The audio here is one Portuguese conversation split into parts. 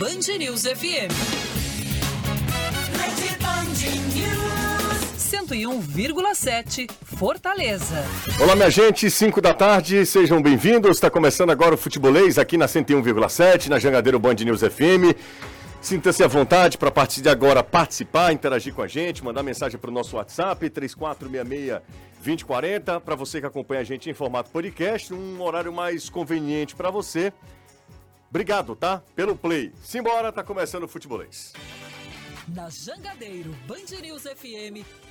Band News FM. Rede Band News. 101,7 Fortaleza. Olá, minha gente, 5 da tarde, sejam bem-vindos. Está começando agora o Futebolês aqui na 101,7, na Jangadeiro Band News FM. Sinta-se à vontade para a partir de agora participar, interagir com a gente, mandar mensagem para o nosso WhatsApp 3466-2040. Para você que acompanha a gente em formato podcast, um horário mais conveniente para você. Obrigado, tá? Pelo play. Simbora, tá começando o Futebolês. Na Jangadeiro Band News FM,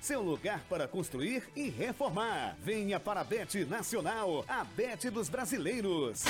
Seu lugar para construir e reformar. Venha para a Bet Nacional, a Bet dos brasileiros.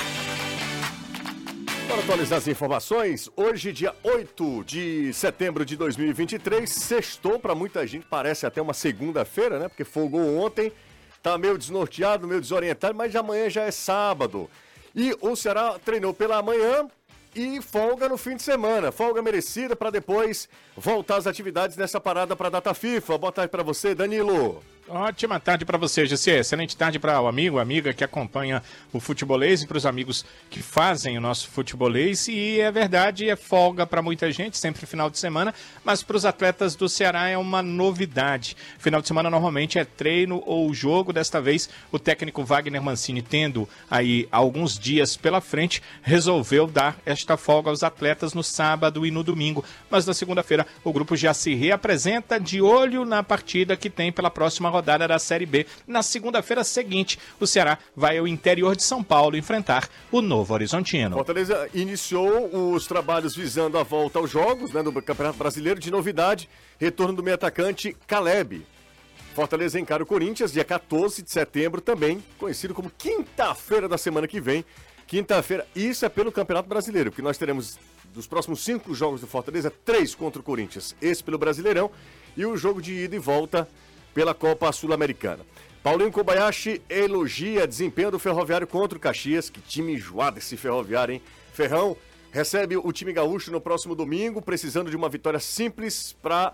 Para atualizar as informações, hoje, dia 8 de setembro de 2023, sextou para muita gente, parece até uma segunda-feira, né? Porque folgou ontem, tá meio desnorteado, meio desorientado, mas amanhã já é sábado. E o Ceará treinou pela manhã e folga no fim de semana. Folga merecida para depois voltar às atividades nessa parada para a data FIFA. Boa tarde para você, Danilo. Ótima tarde para você, GC. Excelente tarde para o amigo, amiga que acompanha o futebolês e para os amigos que fazem o nosso futebolês. E é verdade, é folga para muita gente, sempre final de semana, mas para os atletas do Ceará é uma novidade. Final de semana normalmente é treino ou jogo. Desta vez, o técnico Wagner Mancini, tendo aí alguns dias pela frente, resolveu dar esta folga aos atletas no sábado e no domingo. Mas na segunda-feira, o grupo já se reapresenta de olho na partida que tem pela próxima rodada da Série B. Na segunda-feira seguinte, o Ceará vai ao interior de São Paulo enfrentar o Novo Horizontino. Fortaleza iniciou os trabalhos visando a volta aos jogos né, do Campeonato Brasileiro de novidade, retorno do meio atacante Caleb. Fortaleza encara o Corinthians, dia 14 de setembro, também conhecido como quinta-feira da semana que vem. Quinta-feira, isso é pelo Campeonato Brasileiro, porque nós teremos dos próximos cinco jogos do Fortaleza, três contra o Corinthians, esse pelo Brasileirão, e o jogo de ida e volta pela Copa Sul-Americana. Paulinho Kobayashi elogia desempenho do Ferroviário contra o Caxias. Que time enjoado esse Ferroviário, hein? Ferrão recebe o time gaúcho no próximo domingo, precisando de uma vitória simples para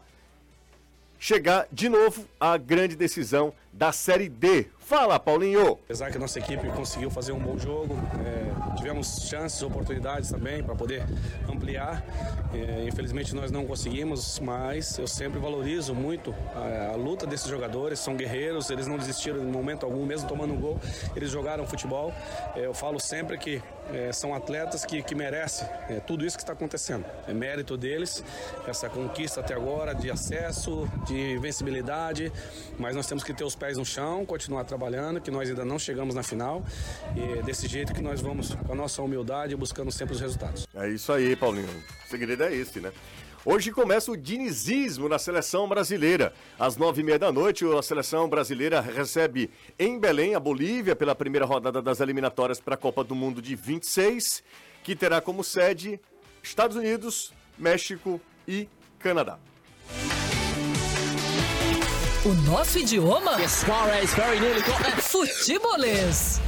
chegar de novo à grande decisão da Série D. Fala, Paulinho! Apesar que a nossa equipe conseguiu fazer um bom jogo, é, tivemos chances, oportunidades também para poder ampliar. É, infelizmente nós não conseguimos, mas eu sempre valorizo muito a, a, luta desses jogadores. São guerreiros, eles não desistiram em momento algum, mesmo tomando um gol, eles jogaram futebol. É, eu falo sempre que é, são atletas que, que merecem é, tudo isso que está acontecendo. É mérito deles, essa conquista até agora de acesso, de vencibilidade, mas nós temos que ter os pés no chão, continuar trabalhando, que nós ainda não chegamos na final e é desse jeito que nós vamos, com a nossa humildade, buscando sempre os resultados. É isso aí, Paulinho. O segredo é esse, né? Hoje começa o dinizismo na seleção brasileira. Às nove e meia da noite, a seleção brasileira recebe em Belém a Bolívia pela primeira rodada das eliminatórias para a Copa do Mundo de 26, que terá como sede Estados Unidos, México e Canadá. O nosso idioma? Futebolês.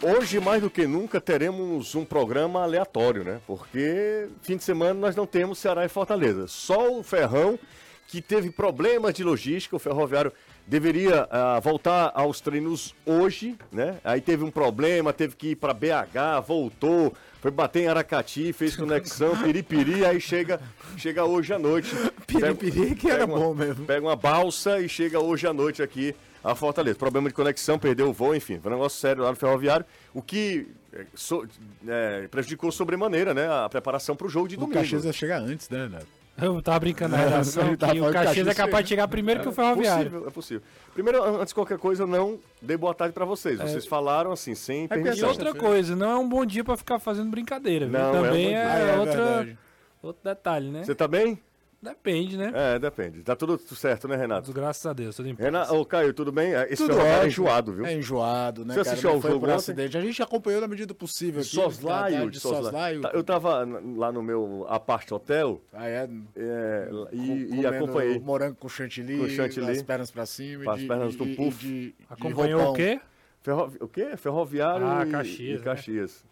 Hoje, mais do que nunca, teremos um programa aleatório, né? Porque fim de semana nós não temos Ceará e Fortaleza. Só o Ferrão, que teve problemas de logística, o ferroviário deveria uh, voltar aos treinos hoje, né? Aí teve um problema, teve que ir para BH, voltou, foi bater em Aracati, fez conexão, piripiri, aí chega, chega hoje à noite. piripiri que era uma, bom mesmo. Pega uma balsa e chega hoje à noite aqui a Fortaleza. Problema de conexão, perdeu o voo, enfim, foi um negócio sério lá no ferroviário, o que é, so, é, prejudicou sobremaneira, né, a preparação para o jogo de domingo. O Caxias ia chegar antes, né, Neto? Eu tava brincando na redação que o Caxias é capaz de chegar primeiro que o Ferroviário. É possível, é possível. Primeiro, antes de qualquer coisa, eu não dei boa tarde pra vocês. É. Vocês falaram assim, sem é permissão. E outra coisa, não é um bom dia pra ficar fazendo brincadeira. Viu? Não, Também é, um é, outra, outro detalhe, né? Você tá bem? Depende, né? É, depende. Tá tudo certo, né, Renato? Graças a Deus, tudo em paz. Renato, ô, Caio, tudo bem? Esse Tudo é enjoado, viu? É enjoado, né, Você cara? assistiu ao foi jogo acidente. A gente acompanhou na medida do possível. aqui, Soslaio, tratar de Soslaio. Tá. Eu tava lá no meu apart hotel Ah, é? é, e, e acompanhei. Morango com chantilly, Com chantilly. as pernas pra cima. Com as de- pernas do puff. Acompanhou o quê? Ferrovi... O quê? Ferroviário Ah, e Caxias, e né? Caxias.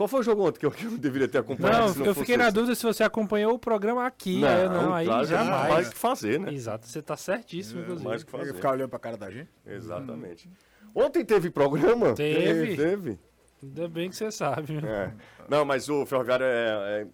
Qual foi o jogo ontem que eu, que eu deveria ter acompanhado? Não, se eu fiquei na esse? dúvida se você acompanhou o programa aqui. Não, aí, não, aí claro, jamais. mais o que fazer, né? Exato, você tá certíssimo, inclusive. Mais o que fazer. ficar olhando pra cara da gente? Exatamente. Ontem teve programa? Teve. Teve. Ainda bem que você sabe. É. Não, mas o Ferroviário é. é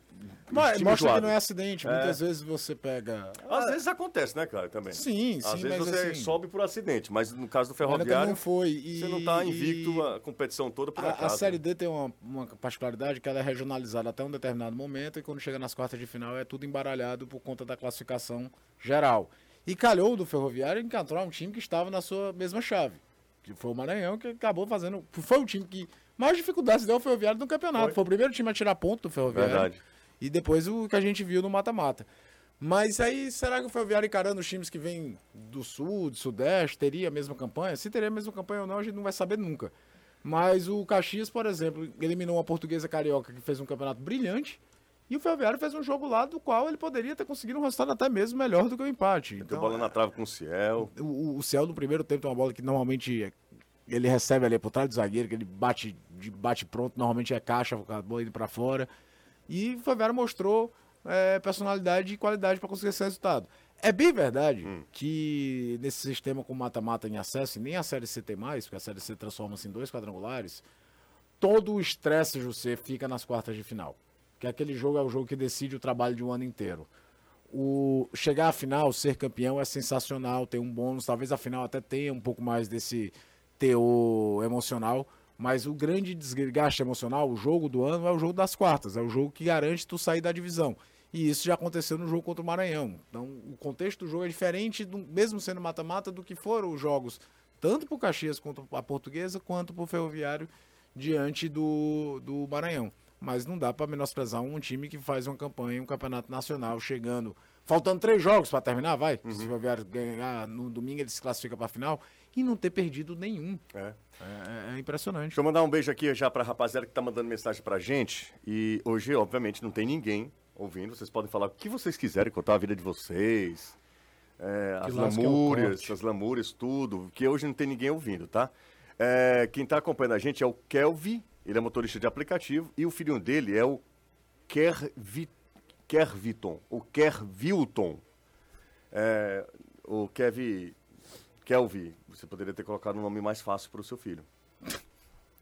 Mas mostra que não é acidente. Muitas vezes você pega... Às vezes acontece, né, cara, também. Sim, Às sim, vezes mas você assim... sobe por acidente, mas no caso do Ferroviário, não foi. E, você não tá invicto e- a competição toda por A, a acaso. Série D tem uma, uma particularidade que ela é regionalizada até um determinado momento e quando chega nas quartas de final é tudo embaralhado por conta da classificação geral. E calhou do Ferroviário encontrar um time que estava na sua mesma chave, que foi o Maranhão, que acabou fazendo... Foi o time que mais dificuldades deu ao Ferroviário no campeonato. Foi. Foi, o primeiro time a tirar ponto do Ferroviário. Verdade. E depois o que a gente viu no mata-mata. Mas aí, será que o Ferroviário encarando os times que vêm do sul, do sudeste, teria a mesma campanha? Se teria a mesma campanha ou não, a gente não vai saber nunca. Mas o Caxias, por exemplo, eliminou uma portuguesa carioca que fez um campeonato brilhante. E o Ferroviário fez um jogo lá do qual ele poderia ter conseguido um resultado até mesmo melhor do que o empate. Então, bola na trave com o Ciel. o, o Ciel no primeiro tempo tem uma bola que normalmente é- ele recebe ali por trás do zagueiro, que ele bate, de bate pronto, normalmente é caixa, a bola indo pra fora. E o Favero mostrou é, personalidade e qualidade para conseguir esse resultado. É bem verdade que nesse sistema com mata-mata em acesso, e nem a Série C tem mais, porque a Série C transforma-se em dois quadrangulares, todo o estresse, José, fica nas quartas de final. Que aquele jogo é o jogo que decide o trabalho de um ano inteiro. O chegar à final, ser campeão é sensacional, tem um bônus, talvez a final até tenha um pouco mais desse teor emocional, mas o grande desgaste emocional, o jogo do ano é o jogo das quartas, é o jogo que garante tu sair da divisão. E isso já aconteceu no jogo contra o Maranhão. Então, o contexto do jogo é diferente, do- mesmo sendo mata-mata, do que foram os jogos, tanto para o Caxias quanto a Portuguesa, quanto para o Ferroviário diante do, do Maranhão. Mas não dá para menosprezar um time que faz uma campanha, um campeonato nacional, chegando. Faltando três jogos para terminar, vai. Se o Ferroviário ganhar no domingo, ele se classifica para a final e não ter perdido nenhum. É. É, é impressionante. Deixa eu mandar um beijo aqui já pra rapaziada que tá mandando mensagem pra gente. E hoje, obviamente, não tem ninguém ouvindo. Vocês podem falar o que vocês quiserem, contar a vida de vocês. é, as é lamúrias, as lamúrias, tudo. Que hoje não tem ninguém ouvindo, tá? É, quem tá acompanhando a gente é o Kelvin, ele é motorista de aplicativo. E o filhinho dele é o Kervi, Kerviton, o Kervilton. É, o Kevin, Kelvin, você poderia ter colocado um nome mais fácil pro seu filho.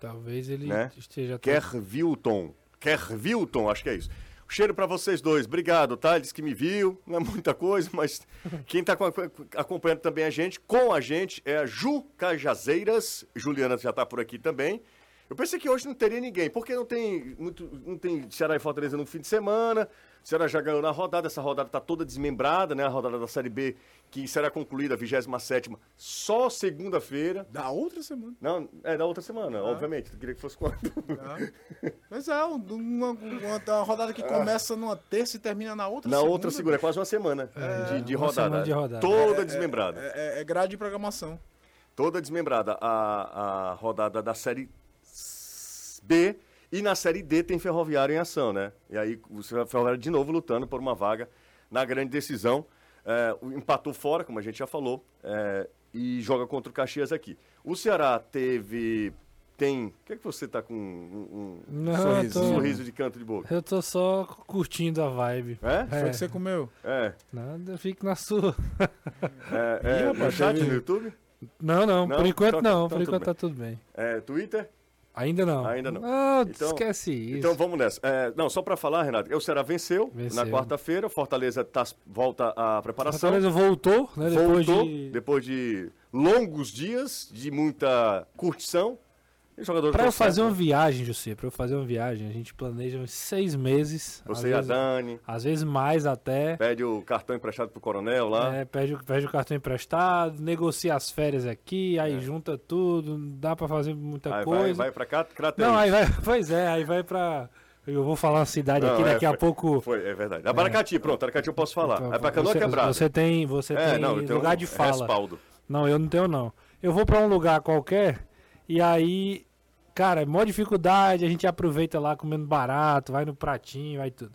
Talvez ele Né? esteja... Kervilton. Kervilton, acho que é isso. Cheiro pra vocês dois. Obrigado, tá? Disse que me viu. Não é muita coisa, mas quem tá com- acompanhando também a gente, com a gente, é a Ju Cajazeiras. Juliana já tá por aqui também. Eu pensei que hoje não teria ninguém, porque não tem muito, não tem Ceará e Fortaleza no fim de semana. O Ceará já ganhou na rodada, essa rodada está toda desmembrada, né? A rodada da Série B, que será concluída a 27 só segunda-feira. Da outra semana. Não, é da outra semana, obviamente. Eu queria que fosse quando. Mas é, um- uma, uma- rodada que começa numa terça e termina na outra Na segunda. outra segunda, é quase uma semana de, de uma rodada. semana de rodada. Toda desmembrada. É, é- é grade de programação. Toda desmembrada. A, a rodada da Série B e na Série D tem Ferroviário em ação, né? E aí o Ferroviário de novo lutando por uma vaga na grande decisão. É, empatou fora, como a gente já falou, é, e joga contra o Caxias aqui. O Ceará teve... Tem... O que é que você tá com um, um Não, sorriso, tô, sorriso de canto de boca? eu tô só curtindo a vibe. É? Foi É. que você comeu. É. Nada, fique na sua. É, é Ih, no chat no YouTube? Não, não, Não? por enquanto Então- não, então por tudo enquanto bem. tá tudo bem. É, Twitter? Ainda não. Ainda não. Ah, Então- esquece isso. Então vamos nessa. É, não, só pra falar, Renato, o Ceará venceu, Venceu. na quarta-feira, Fortaleza tá, volta à preparação. Fortaleza voltou, né? Depois voltou de. depois de longos dias, de muita curtição. Jogador Pra tá eu fazer certo, uma né? viagem, José, pra eu fazer uma viagem, a gente planeja uns seis meses. às Você e a vezes, Dani, às vezes mais até. pede o cartão emprestado pro coronel lá. É, pede, o- pede o cartão emprestado, negocia as férias aqui, aí junta tudo, dá pra fazer muita É. aí coisa. vai, vai pra cá, Crateus. Não, aí vai, pois é, aí vai pra, Eu vou falar uma cidade Não, aqui, é, daqui a foi- pouco. Foi, é verdade. Abaracati, pronto, Aracati eu posso falar. É pra Canoa Quebrada. Você tem, você é, tem não, lugar um de fala. respaldo. Não, eu não tenho não. Eu vou pra um lugar qualquer e aí, cara, é mó dificuldade, a gente aproveita lá comendo barato, vai no pratinho, vai tudo.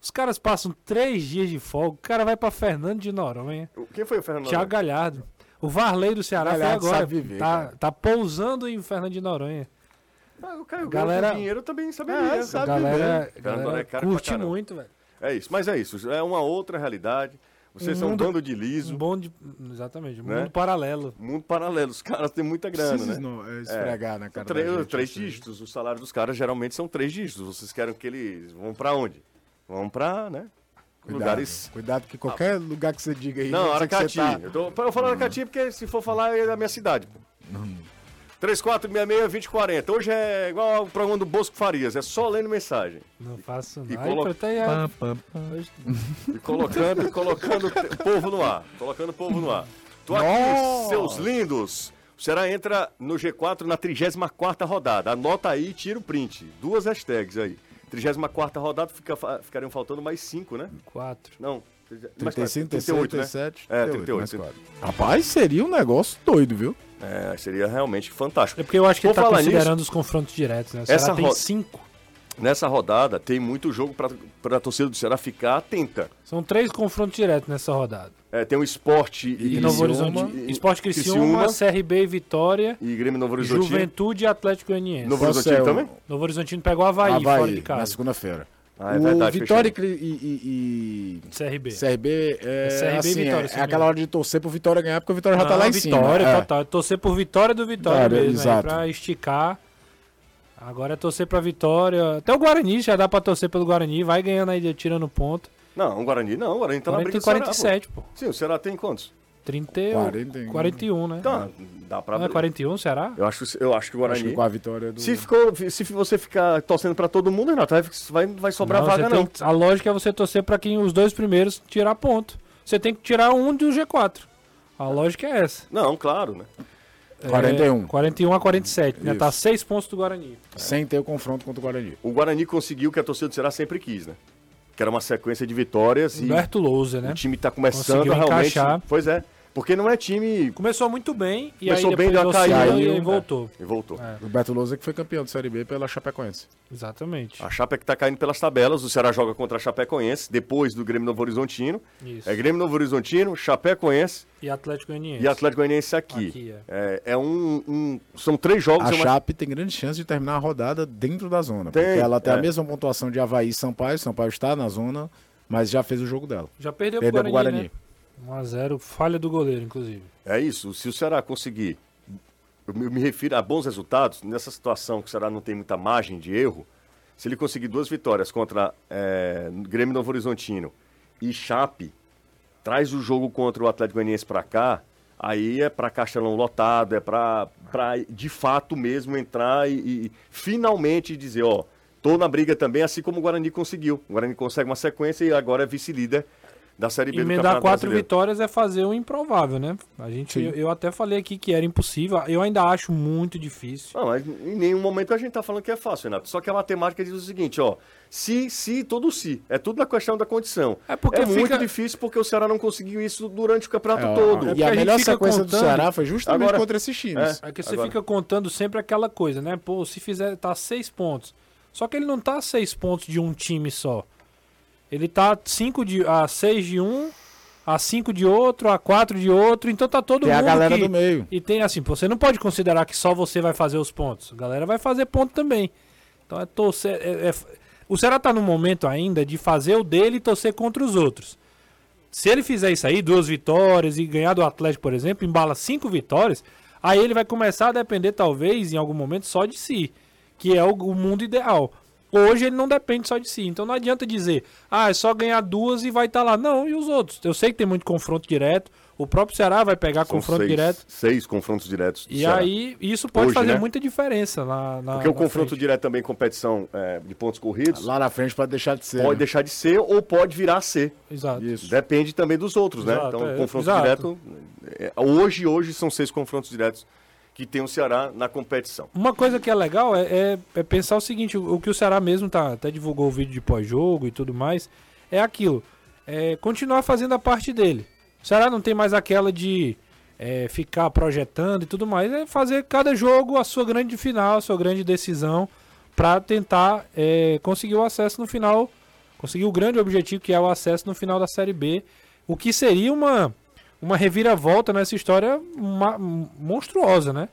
Os caras passam três dias de folga, o cara vai pra Fernando de Noronha, Quem foi o Fernando? Thiago Galhardo. O Varley do Ceará Galhardo foi agora. sabe viver, tá, cara. tá pousando em Fernando de Noronha. Ah, o Caio Galera- Galera... dinheiro também saberia. É, sabe galera, viver. a Fernando galera é curte muito, velho. É isso, mas é isso. É uma outra realidade. Vocês Um são um mundo- bando de liso. Um bom de... Exatamente, um Né? mundo paralelo. Mundo paralelo. Os caras têm muita grana, Precisa né? esno- é, esfregar na São cara três, gente, três dígitos. O salário dos caras geralmente são três dígitos. Vocês querem que eles vão pra onde? Vão pra, né? Cuidado, Lugares. cuidado que qualquer lugar que você diga aí... Não, Aracati. tá- Eu, tô, eu falo Aracati porque se for falar é da minha cidade. pô. 3466-2040. Hoje é igual o programa do Bosco Farias, é só lendo mensagem. Não faço E nada. colo- Aí, até- Pam, pam, pam. E colocando, e colocando o povo no ar. Colocando o povo no ar. Tô aqui, Nossa! seus lindos. O Ceará entra no G4 na 34 rodada. Anota aí e tira o print. Duas hashtags aí. 34 rodada, fica, ficariam faltando mais 5, né? Quatro. Não. Mais quatro, 35, 38, 37, né? É, 38, mais 38. quatro. Rapaz, seria um negócio doido, viu? É, seria realmente fantástico. É porque eu acho que Vou ele tá falar considerando os confrontos diretos, né? O Ceará Essa tem cinco. Nessa rodada, tem muito jogo para a torcida do Ceará ficar atenta. São três confrontos diretos nessa rodada. É, tem o Esporte E, e, Novo Criciúma, Horizonte. e- Esporte Criciúma, CRB e Vitória. e Grêmio Novo Horizonte. Juventude e Atlético Goianiense. Novo Horizontino é o- também? Novo Horizontino pegou o Havaí, fora Havaí, de na casa. segunda-feira. Ah, é o verdade, Vitória e, e- e- CRB. CRB é, É CRB e assim, Vitória, é, é aquela hora de torcer pro Vitória ganhar, porque o Vitória já tá Não, lá em cima. Vitória, é. total. Torcer por Vitória do Vitória Cara, mesmo, exato. aí pra esticar. Agora é torcer pra Vitória. Até o Guarani, já dá pra torcer pelo Guarani. Vai ganhando aí, tirando ponto. Não, o Guarani não, o Guarani tá na 40 briga e do Ceará, 47, pô. pô. Sim, o Ceará tem quantos? 30, e- 41. 41, né? Então, dá pra... Não é 41, será? Eu acho, eu acho que o Acho que Guarani... com a vitória do... Se, ficou, se você ficar torcendo pra todo mundo, Renato, vai, vai, sobrar Não, vaga não. que- a lógica é você torcer pra quem os dois primeiros tirar ponto. Você tem que tirar um do G4. A lógica é essa. Não, claro, né? 41. É, 41 a 47, né? Isso. Tá 6 pontos do Guarani. Sem ter o confronto contra o Guarani. O Guarani conseguiu o que a torcida do Ceará sempre quis, né? Que era uma sequência de vitórias e Humberto Lousa, né? o time tá começando Conseguiu a realmente... encaixar. Pois é, porque não é time... Começou muito bem e Começou aí bem, deu oscilou caída. e aí É. voltou. E voltou. É, O Beto Lousa que foi campeão de Série B pela Chapecoense. exatamente. A Chape é que tá caindo pelas tabelas, o Ceará joga contra a Chapecoense, depois do Grêmio Novo Horizontino. Isso. É Grêmio Novo Horizontino, Chapecoense E Atlético Goianiense. e Atlético Goianiense aqui. Aqui, é. É, um, um- São três jogos. A é uma- Chape tem grande chance de terminar a rodada dentro da zona. Tem, porque ela tem é. a mesma pontuação de Havaí e Sampaio. Sampaio está na zona, mas já fez o jogo dela. Já perdeu, Perdeu pro pro Guarani, Guarani. né? 1x0, falha do goleiro, inclusive. É isso. Se o Ceará conseguir, eu me, refiro a bons resultados, nessa situação que o Ceará não tem muita margem de erro, se ele conseguir duas vitórias contra é, Grêmio Novo Horizontino e Chape, traz o jogo contra o Atlético Goianiense pra cá, aí é pra Castelão lotado, é pra de fato mesmo entrar e, e finalmente dizer, ó, tô na briga também, assim como o Guarani conseguiu. O Guarani consegue uma sequência e agora é vice-líder da Série B do Emendar Campeonato quatro Brasileiro. vitórias é fazer o improvável, né? A gente, eu, eu até falei aqui que era impossível. Eu ainda acho muito difícil. Não, mas em nenhum momento a gente tá falando que é fácil, Renato. Só que a matemática diz o seguinte, ó. Se, se, todo se. É tudo na questão da condição. É porque é muito fica- difícil porque o Ceará não conseguiu isso durante o campeonato É, todo. É e a a melhor sequência do contando- Ceará foi justamente Agora- contra esses times. É que você Agora- fica contando sempre aquela coisa, né? Pô, se fizer, tá seis pontos. Só que ele não tá seis pontos de um time só. Ele tá cinco de, a seis de um, a cinco de outro, a quatro de outro. Então tá todo Tem a mundo galera que- do meio. E tem assim, você não pode considerar que só você vai fazer os pontos. A galera vai fazer ponto também. Então é torcer. é- é- o Ceará tá no momento ainda de fazer o dele e torcer contra os outros. Se ele fizer isso aí, duas vitórias e ganhar do Atlético, por exemplo, embala cinco vitórias, aí ele vai começar a depender, talvez, em algum momento, só de si. Que é o, o mundo ideal. Hoje ele não depende só de si. Então não adianta dizer, ah, é só ganhar duas e vai estar lá. Não, e os outros? Eu sei que tem muito confronto direto. O próprio Ceará vai pegar São confronto seis, direto. Seis confrontos diretos. do E Ceará. aí, isso pode Hoje, fazer né? muita diferença na, na Porque o na confronto frente. direto também, competição é, de pontos corridos, Lá na frente pode deixar de ser. pode né? deixar de ser ou pode virar a ser. Exato. Isso. Depende também dos outros, né? Exato, Então, é, o confronto exato. direto. é, hoje, hoje são seis confrontos diretos que tem o Ceará na competição. Uma coisa que é legal é, é, é pensar o seguinte: o, o, que o Ceará mesmo tá, até divulgou o vídeo de pós-jogo e tudo mais, é aquilo. É continuar fazendo a parte dele. O Ceará não tem mais aquela de é, ficar projetando e tudo mais, é fazer cada jogo a sua grande final, a sua grande decisão, para tentar é, conseguir o acesso no final, conseguir o grande objetivo que é o acesso no final da Série B, o que seria uma, uma reviravolta nessa história monstruosa, né?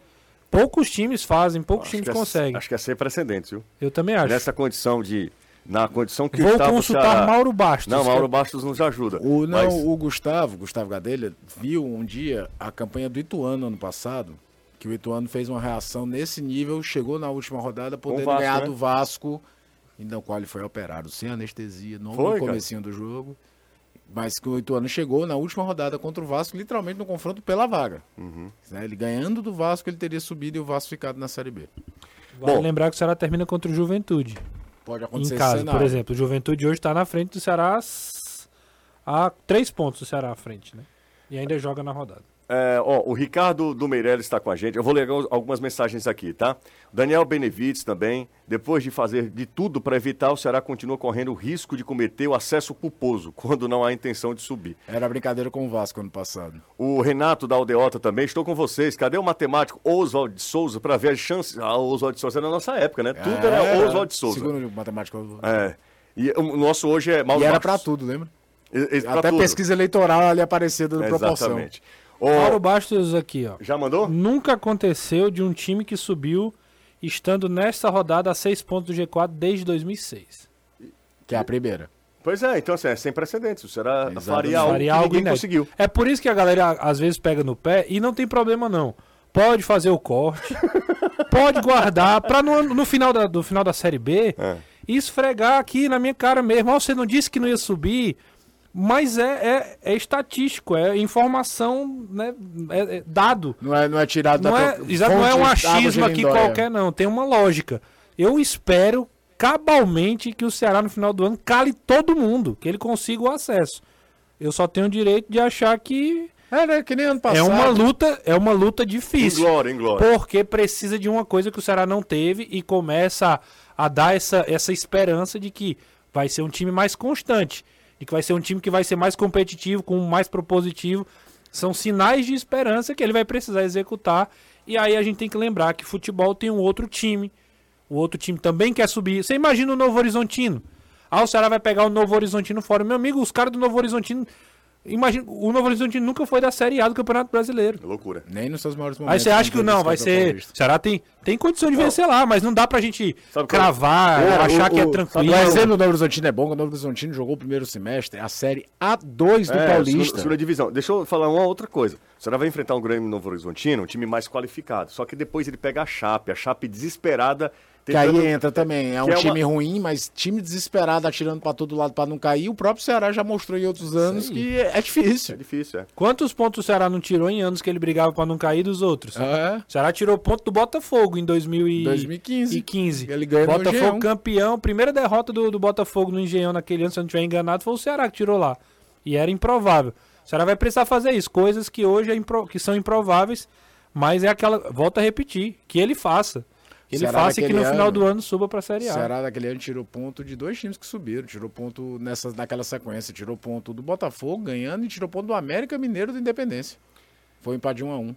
Poucos times fazem, poucos acho times é, conseguem. Acho que é sem precedentes, viu? Eu também acho. Nessa condição de na condição que Vou estava consultar Ceará... Mauro Bastos. Não, Mauro Bastos nos ajuda. O, não, mas... o Gustavo, Gustavo Gadelha, viu um dia a campanha do Ituano ano passado, que o Ituano fez uma reação nesse nível, chegou na última rodada podendo Vasco, ganhar né? do Vasco, no qual ele foi operado sem anestesia, no foi, comecinho cara. do jogo. Mas que o Ituano chegou na última rodada contra o Vasco, literalmente no confronto pela vaga. Uhum. Né, ele ganhando do Vasco, ele teria subido e o Vasco ficado na Série B. Vale Bom, lembrar que o Ceará termina contra o Juventude. Pode acontecer em casa, por exemplo. O Juventude hoje está na frente do Ceará a três pontos do Ceará à frente, né? E ainda joga na rodada. É, ó, o Ricardo do Meirelles está com a gente. Eu vou ler algumas mensagens aqui, tá? Daniel Benevides também. Depois de fazer de tudo para evitar, o Ceará continua correndo o risco de cometer o acesso culposo, quando não há intenção de subir. Era brincadeira com o Vasco ano passado. O Renato da Aldeota também. Estou com vocês. Cadê o matemático Oswald de Souza para ver as chances? Ah, Oswald de Souza era na nossa época, né? Tudo era é, Oswald de Souza. Segundo o matemático. É. E o nosso hoje é Mauro E era para tudo, lembra? Até tudo. pesquisa eleitoral ali aparecendo no é, proporção. Exatamente. O... Mauro Bastos aqui, ó. Já mandou? Nunca aconteceu de um time que subiu estando nesta rodada a seis pontos do G4 desde 2006. Que é a primeira. Pois é, então assim, é sem precedentes. Será faria algo faria que algo ninguém conseguiu. É por isso que a galera às vezes pega no pé e não tem problema não. Pode fazer o corte, pode guardar para no, no, final da, do final da Série B é. esfregar aqui na minha cara mesmo. Oh, você não disse que não ia subir, mas é, é, é, estatístico, é informação, né, é, é dado. Não é, não é tirado não da é, Não é um achismo aqui qualquer, não. Tem uma lógica. Eu espero cabalmente que o Ceará no final do ano cale todo mundo, que ele consiga o acesso. Eu só tenho o direito de achar que é, né? Que nem ano passado. É uma luta, é uma luta difícil. Em glória, em glória. Porque precisa de uma coisa que o Ceará não teve e começa a, a dar essa, essa esperança de que vai ser um time mais constante que vai ser um time que vai ser mais competitivo, com mais propositivo. São sinais de esperança que ele vai precisar executar. E aí a gente tem que lembrar que futebol tem um outro time. O outro time também quer subir. Você imagina o Novo Horizontino. Ah, o Ceará vai pegar o Novo Horizontino fora. Meu amigo, os caras do Novo Horizontino Imagina, o Novo Horizonte nunca foi da Série A do Campeonato Brasileiro. É loucura. Nem nos seus maiores momentos. Aí você acha que não, vai ser. O Ceará tem, tem condição de vencer lá, mas não dá pra gente sabe cravar, é? achar o, que é tranquilo. O exemplo do Novo Horizontino é bom, o Novo Horizontino jogou o primeiro semestre, a Série A2 do é, Paulista. Segunda divisão. Deixa eu falar uma outra coisa. O Ceará vai enfrentar um Grêmio Novo Horizontino, um time mais qualificado. Só que depois ele pega a Chape, a Chape desesperada que aí entra também. É um é time uma... ruim, mas time desesperado, atirando para todo lado para não cair. O próprio Ceará já mostrou em outros anos que é, difícil. É difícil, é. Quantos pontos o Ceará não tirou em anos que ele brigava para não cair dos outros? É. O Ceará tirou ponto do Botafogo em 2015. 2015. Ele ganhou Botafogo campeão. Primeira derrota do, do Botafogo no Engenhão naquele ano, se eu não estiver enganado, foi o Ceará que tirou lá. E era improvável. O Ceará vai precisar fazer isso. Coisas que hoje é impro... que são improváveis, mas é aquela. Volta a repetir. Que ele faça. Que ele faça que no ano, final do ano suba para a Série A. O Ceará daquele ano tirou ponto de dois times que subiram. Tirou ponto nessa, naquela sequência. Tirou ponto do Botafogo ganhando e tirou ponto do América Mineiro da Independência. Foi um empate de 1 um a 1 um.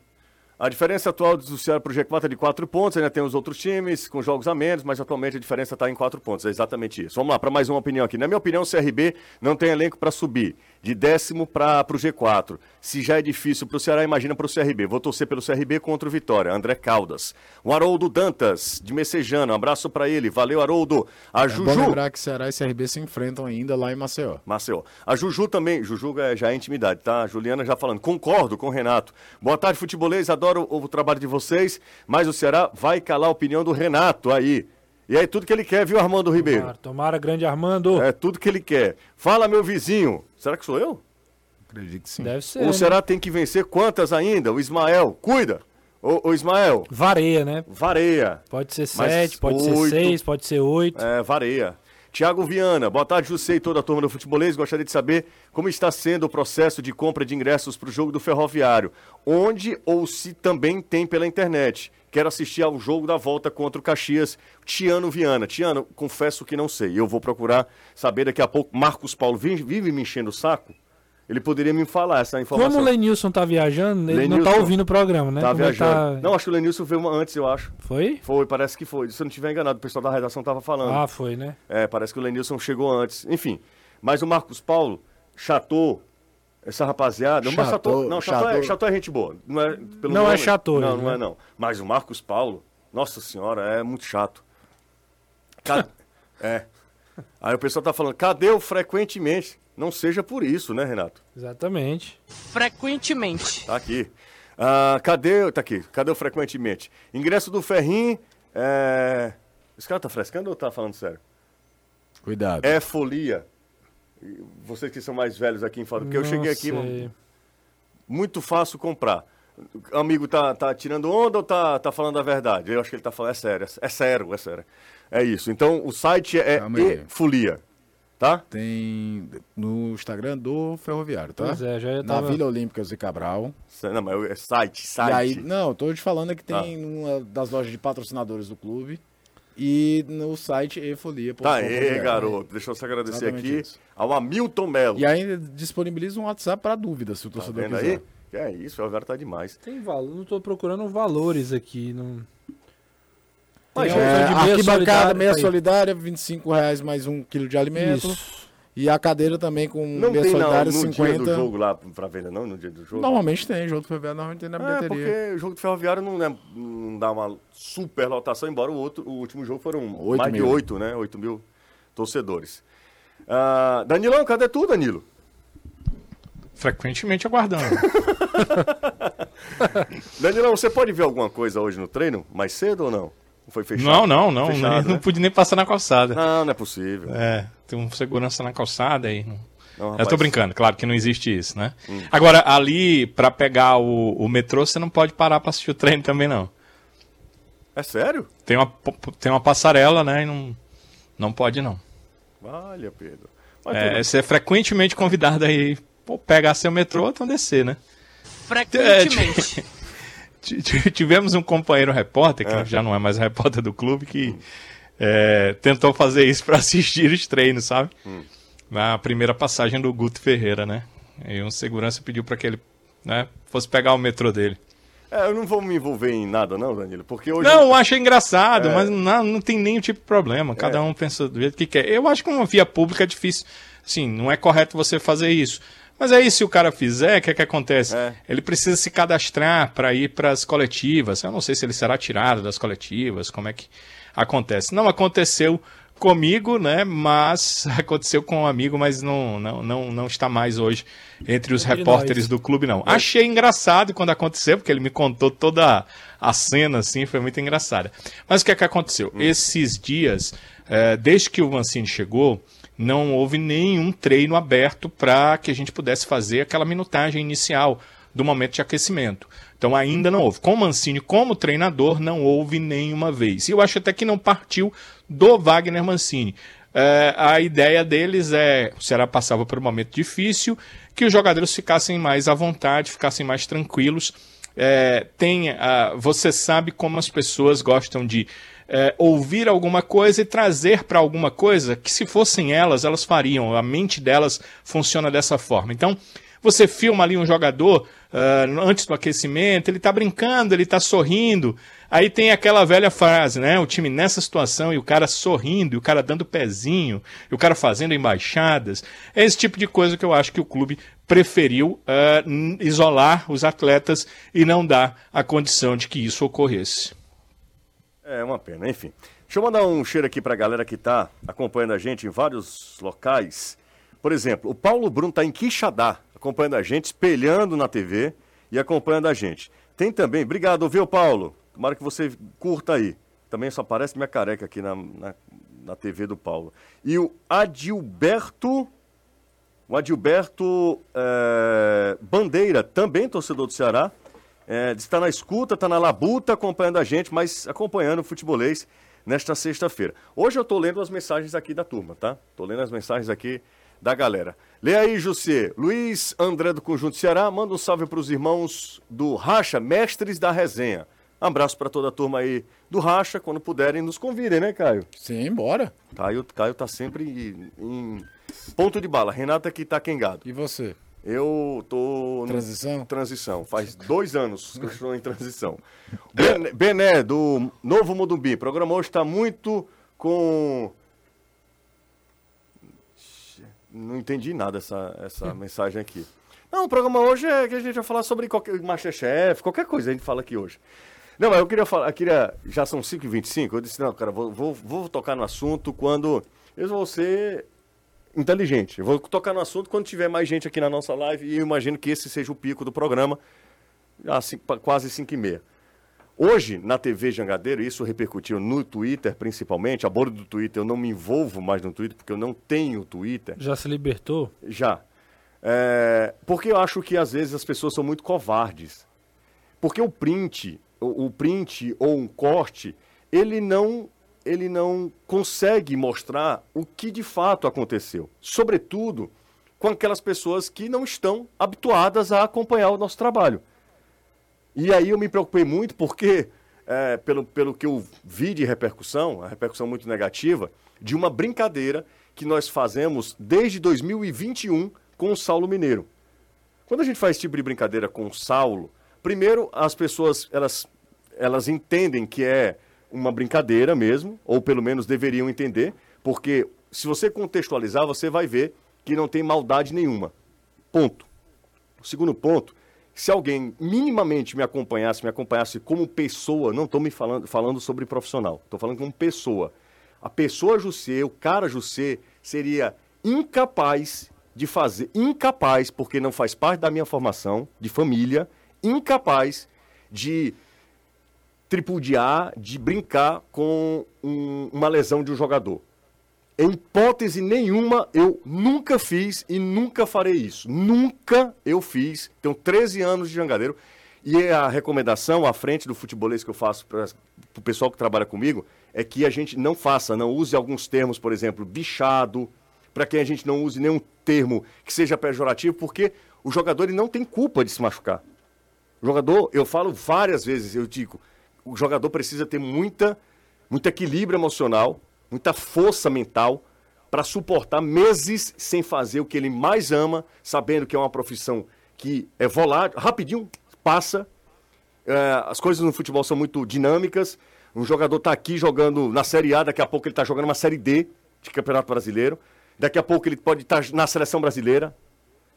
A diferença atual do Ceará para o G4 é de 4 pontos, ainda tem os outros times com jogos a menos, mas atualmente a diferença está em 4 pontos, é exatamente isso. Vamos lá, para mais uma opinião aqui. Na minha opinião, o CRB não tem elenco para subir de décimo para o G4. Se já é difícil para o Ceará, imagina para o CRB. Vou torcer pelo CRB contra o Vitória. André Caldas. O Haroldo Dantas, de Messejana. Um abraço para ele. Valeu, Haroldo. A é Juju. Bom lembrar que Ceará e CRB se enfrentam ainda lá em Maceió. Maceió. A Juju também. Juju é, já é intimidade, tá? A Juliana já falando. Concordo com o Renato. Boa tarde, futebolês. Adoro o, o trabalho de vocês, mas o Ceará vai calar a opinião do Renato aí. E aí, tudo que ele quer, viu, Armando Ribeiro? Tomara, tomara grande Armando. É tudo que ele quer. Fala, meu vizinho. Será que sou eu? Acredito que sim. Deve ser. O né? Ceará tem que vencer quantas ainda? O Ismael, cuida. O, o Ismael. Vareia, né? Vareia. Pode ser sete, pode oito. ser seis, pode ser oito. É, vareia. Tiago Viana, boa tarde, José e toda a turma do Futebolês. Gostaria de saber como está sendo o processo de compra de ingressos para o jogo do Ferroviário. Onde ou se também tem pela internet. Quero assistir ao jogo da volta contra o Caxias. Tiano Viana. Tiano, confesso que não sei. Eu vou procurar saber daqui a pouco. Marcos Paulo vive, vive me enchendo o saco. Ele poderia me falar essa informação. Como o Lenilson tá viajando, ele não tá Lenilson ouvindo o programa, né? Tá Como ele viajando. tá- Não, acho que o Lenilson veio uma antes, eu acho. Foi? Foi, parece que foi. Se eu não estiver enganado, o pessoal da redação tava falando. Ah, foi, né? É, parece que o Lenilson chegou antes. Enfim, mas o Marcos Paulo, Chateau, essa rapaziada... mas Chateau, não, Chateau, É, Chateau. Chateau é gente boa. Não é, pelo Não é nome. Chateau, Não, né? não é não. Mas o Marcos Paulo, nossa senhora, é muito chato. Ca- é. Aí o pessoal tá falando, cadê o frequentemente? Não seja por isso, né, Renato? Exatamente. Frequentemente. Tá aqui. Ah, cadê. Tá aqui. Cadê o frequentemente? Ingresso do Ferrim. É... Esse cara tá frescando ou tá falando sério? Cuidado. É folia. E Vocês que são mais velhos aqui em Fora, porque eu Não cheguei aqui, sei. muito fácil comprar. O amigo tá, tá tirando onda ou tá, tá falando a verdade? Eu acho que ele tá falando, é sério, é sério, é sério. É isso. Então, o site é Calma aí. E-folia, tá? Tem no Instagram do Ferroviário, tá? Pois é, já Na tava... Vila Olímpica Zé Cabral. Não, mas é site, site. E aí, não, tô te falando é que tem Ah. uma das lojas de patrocinadores do clube e no site efolia.com.br. Tá aí, garoto. Deixa eu só agradecer Exatamente aqui isso. ao Hamilton Melo. E ainda disponibiliza um WhatsApp para dúvidas, se o Tá torcedor vendo quiser. aí? Que é isso, o Ferroviário tá demais. Tem valor, não tô procurando valores aqui. Não... Mas, É, arquibancada solidária, meia tá solidária, 25 reais mais um quilo de alimento. Isso. E a cadeira também com Não meia tem não, solidária, no 50. dia do jogo lá pra venda, não? No dia do jogo? Normalmente tem, jogo do Ferroviário normalmente tem na É, bilheteria. porque o jogo do Ferroviário não, é- não dá uma super lotação, embora o, outro, o último jogo foram Oito mais mil. de 8, né? 8 mil torcedores. Ah, Danilão, cadê tu, Danilo? Frequentemente aguardando. Danilão, você pode ver alguma coisa hoje no treino? Mais cedo ou não? Não foi fechado? não, não, não. Fechado, não né? pude nem passar na calçada. Não, não é possível. É, tem um segurança na calçada aí. Não... Não, Eu tô brincando, claro que não existe isso, né? Agora, ali, pra pegar o, o metrô, você não pode parar pra assistir o treino também, não. É sério? Tem uma, tem uma passarela, né? E não, não pode, não. Olha, Pedro. É, você é frequentemente convidado aí, pô, pegar seu metrô ou então descer, né? Frequentemente. T- t- Tivemos um companheiro repórter, que já não é mais repórter do clube, que é, tentou fazer isso para assistir os treinos, sabe? Na primeira passagem do Guto Ferreira, né? E um segurança pediu para que ele né, fosse pegar o metrô dele. É, eu não vou me envolver em nada, não, Danilo, porque hoje. Não, eu acho engraçado, É. mas não, não tem nenhum tipo de problema. Cada um pensa do jeito que quer. Eu acho que uma via pública é difícil. Sim, não é correto você fazer isso. Mas aí, se o cara fizer, o que, é que acontece? É. Ele precisa se cadastrar para ir para as coletivas. Eu não sei se ele será tirado das coletivas, como é que acontece. Não aconteceu comigo, né? Mas aconteceu com um amigo, mas não, não, não, não está mais hoje entre os repórteres do clube, não. Achei engraçado quando aconteceu, porque ele me contou toda a cena, assim, foi muito engraçada. Mas o que é que aconteceu? Esses dias, eh, desde que o Mancini chegou, não houve nenhum treino aberto para que a gente pudesse fazer aquela minutagem inicial do momento de aquecimento. Então ainda não houve. Com o Mancini como treinador, não houve nenhuma vez. E eu acho até que não partiu do Wagner Mancini. É, a ideia deles é, o Ceará passava por um momento difícil, que os jogadores ficassem mais à vontade, ficassem mais tranquilos. É, tem, você sabe como as pessoas gostam de é, ouvir alguma coisa e trazer para alguma coisa que, se fossem elas, elas fariam. A mente delas funciona dessa forma. Então, você filma ali um jogador ah, antes do aquecimento, ele tá brincando, ele tá sorrindo. Aí tem aquela velha frase, né? O time nessa situação e o cara sorrindo, e o cara dando pezinho, e o cara fazendo embaixadas. É esse tipo de coisa que eu acho que o clube preferiu n- isolar os atletas e não dar a condição de que isso ocorresse. É uma pena, enfim. Deixa eu mandar um cheiro aqui pra galera que tá acompanhando a gente em vários locais. Por exemplo, o Paulo Bruno tá em Quixadá, acompanhando a gente, espelhando na TV e acompanhando a gente. Tem também, obrigado, viu, Paulo? Tomara que você curta aí. Também só aparece minha careca aqui na, na, na TV do Paulo. E o Adilberto. O Adilberto eh, Bandeira, também torcedor do Ceará. É, está na escuta, está na labuta acompanhando a gente, mas acompanhando o futebolês nesta sexta-feira. Hoje eu tô lendo as mensagens aqui da turma, tá? Tô lendo as mensagens aqui da galera. Lê aí, José. Luiz André do Conjunto Ceará, manda um salve para os irmãos do Racha, mestres da resenha. Um abraço para toda a turma aí do Racha, quando puderem nos convidem, né, Caio? Sim, bora. Caio, Caio tá sempre em, em ponto de bala. Renata que tá quengado. E você? Eu tô. Transição? Transição. Faz dois anos que eu estou em transição. Bené, do Novo Mudumbi. O programa hoje está muito com. Não entendi nada essa, essa mensagem aqui. Não, o programa hoje é que a gente vai falar sobre qualquer Masterchef, qualquer coisa a gente fala aqui hoje. Não, mas eu queria falar, eu queria, já são 5h25, eu disse, não, cara, vou, vou, vou tocar no assunto quando eu vou ser inteligente. Eu vou tocar no assunto quando tiver mais gente aqui na nossa live e eu imagino que esse seja o pico do programa, às quase 5 e meia. Hoje, na TV Jangadeiro, isso repercutiu no Twitter principalmente, a bordo do Twitter, eu não me envolvo mais no Twitter porque eu não tenho Twitter. Já se libertou? Já. É, porque eu acho que às vezes as pessoas são muito covardes. Porque o print, o, o print ou um corte, ele não, ele não consegue mostrar o que de fato aconteceu. Sobretudo com aquelas pessoas que não estão habituadas a acompanhar o nosso trabalho. E aí eu me preocupei muito porque, é, pelo, pelo que eu vi de repercussão, a repercussão muito negativa, de uma brincadeira que nós fazemos desde 2021 com o Saulo Mineiro. Quando a gente faz esse tipo de brincadeira com o Saulo, primeiro as pessoas elas, elas entendem que é uma brincadeira mesmo, ou pelo menos deveriam entender, porque se você contextualizar, você vai ver que não tem maldade nenhuma. Ponto. O segundo ponto, se alguém minimamente me acompanhasse, me acompanhasse como pessoa, não estou me falando, falando sobre profissional, estou falando como pessoa. A pessoa Jussê, o cara Jussê, seria incapaz de fazer, incapaz, porque não faz parte da minha formação de família, incapaz de tripudiar, de brincar com um- uma lesão de um jogador. Em hipótese nenhuma, eu nunca fiz e nunca farei isso. Nunca eu fiz. Tenho 13 anos de jangadeiro. E a recomendação à frente do futebolês que eu faço para o pessoal que trabalha comigo é que a gente não faça, não use alguns termos, por exemplo, bichado, para que a gente não use nenhum termo que seja pejorativo, porque o jogador ele não tem culpa de se machucar. O jogador, eu falo várias vezes, eu digo, o jogador precisa ter muita, muito equilíbrio emocional, muita força mental para suportar meses sem fazer o que ele mais ama, sabendo que é uma profissão que é volátil, rapidinho passa. É, as coisas no futebol são muito dinâmicas. Um jogador está aqui jogando na Série A, daqui a pouco ele está jogando uma Série D de Campeonato Brasileiro. Daqui a pouco ele pode estar na seleção brasileira.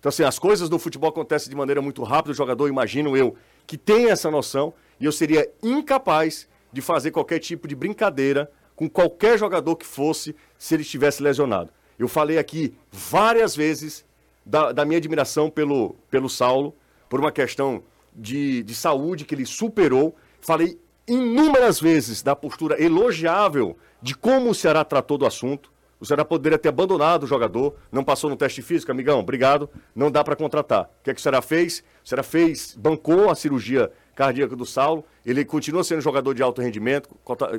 Então, assim, as coisas no futebol acontecem de maneira muito rápida. O jogador, imagino eu, que tem essa noção. E eu seria incapaz de fazer qualquer tipo de brincadeira com qualquer jogador que fosse se ele estivesse lesionado. Eu falei aqui várias vezes da, da minha admiração pelo, pelo Saulo, por uma questão de, de saúde que ele superou. Falei inúmeras vezes da postura elogiável de como o Ceará tratou do assunto. O Ceará poderia ter abandonado o jogador, não passou no teste físico, amigão, obrigado, não dá para contratar. O que, é que o Ceará fez? O Ceará fez, bancou a cirurgia cardíaca do Saulo, ele continua sendo jogador de alto rendimento,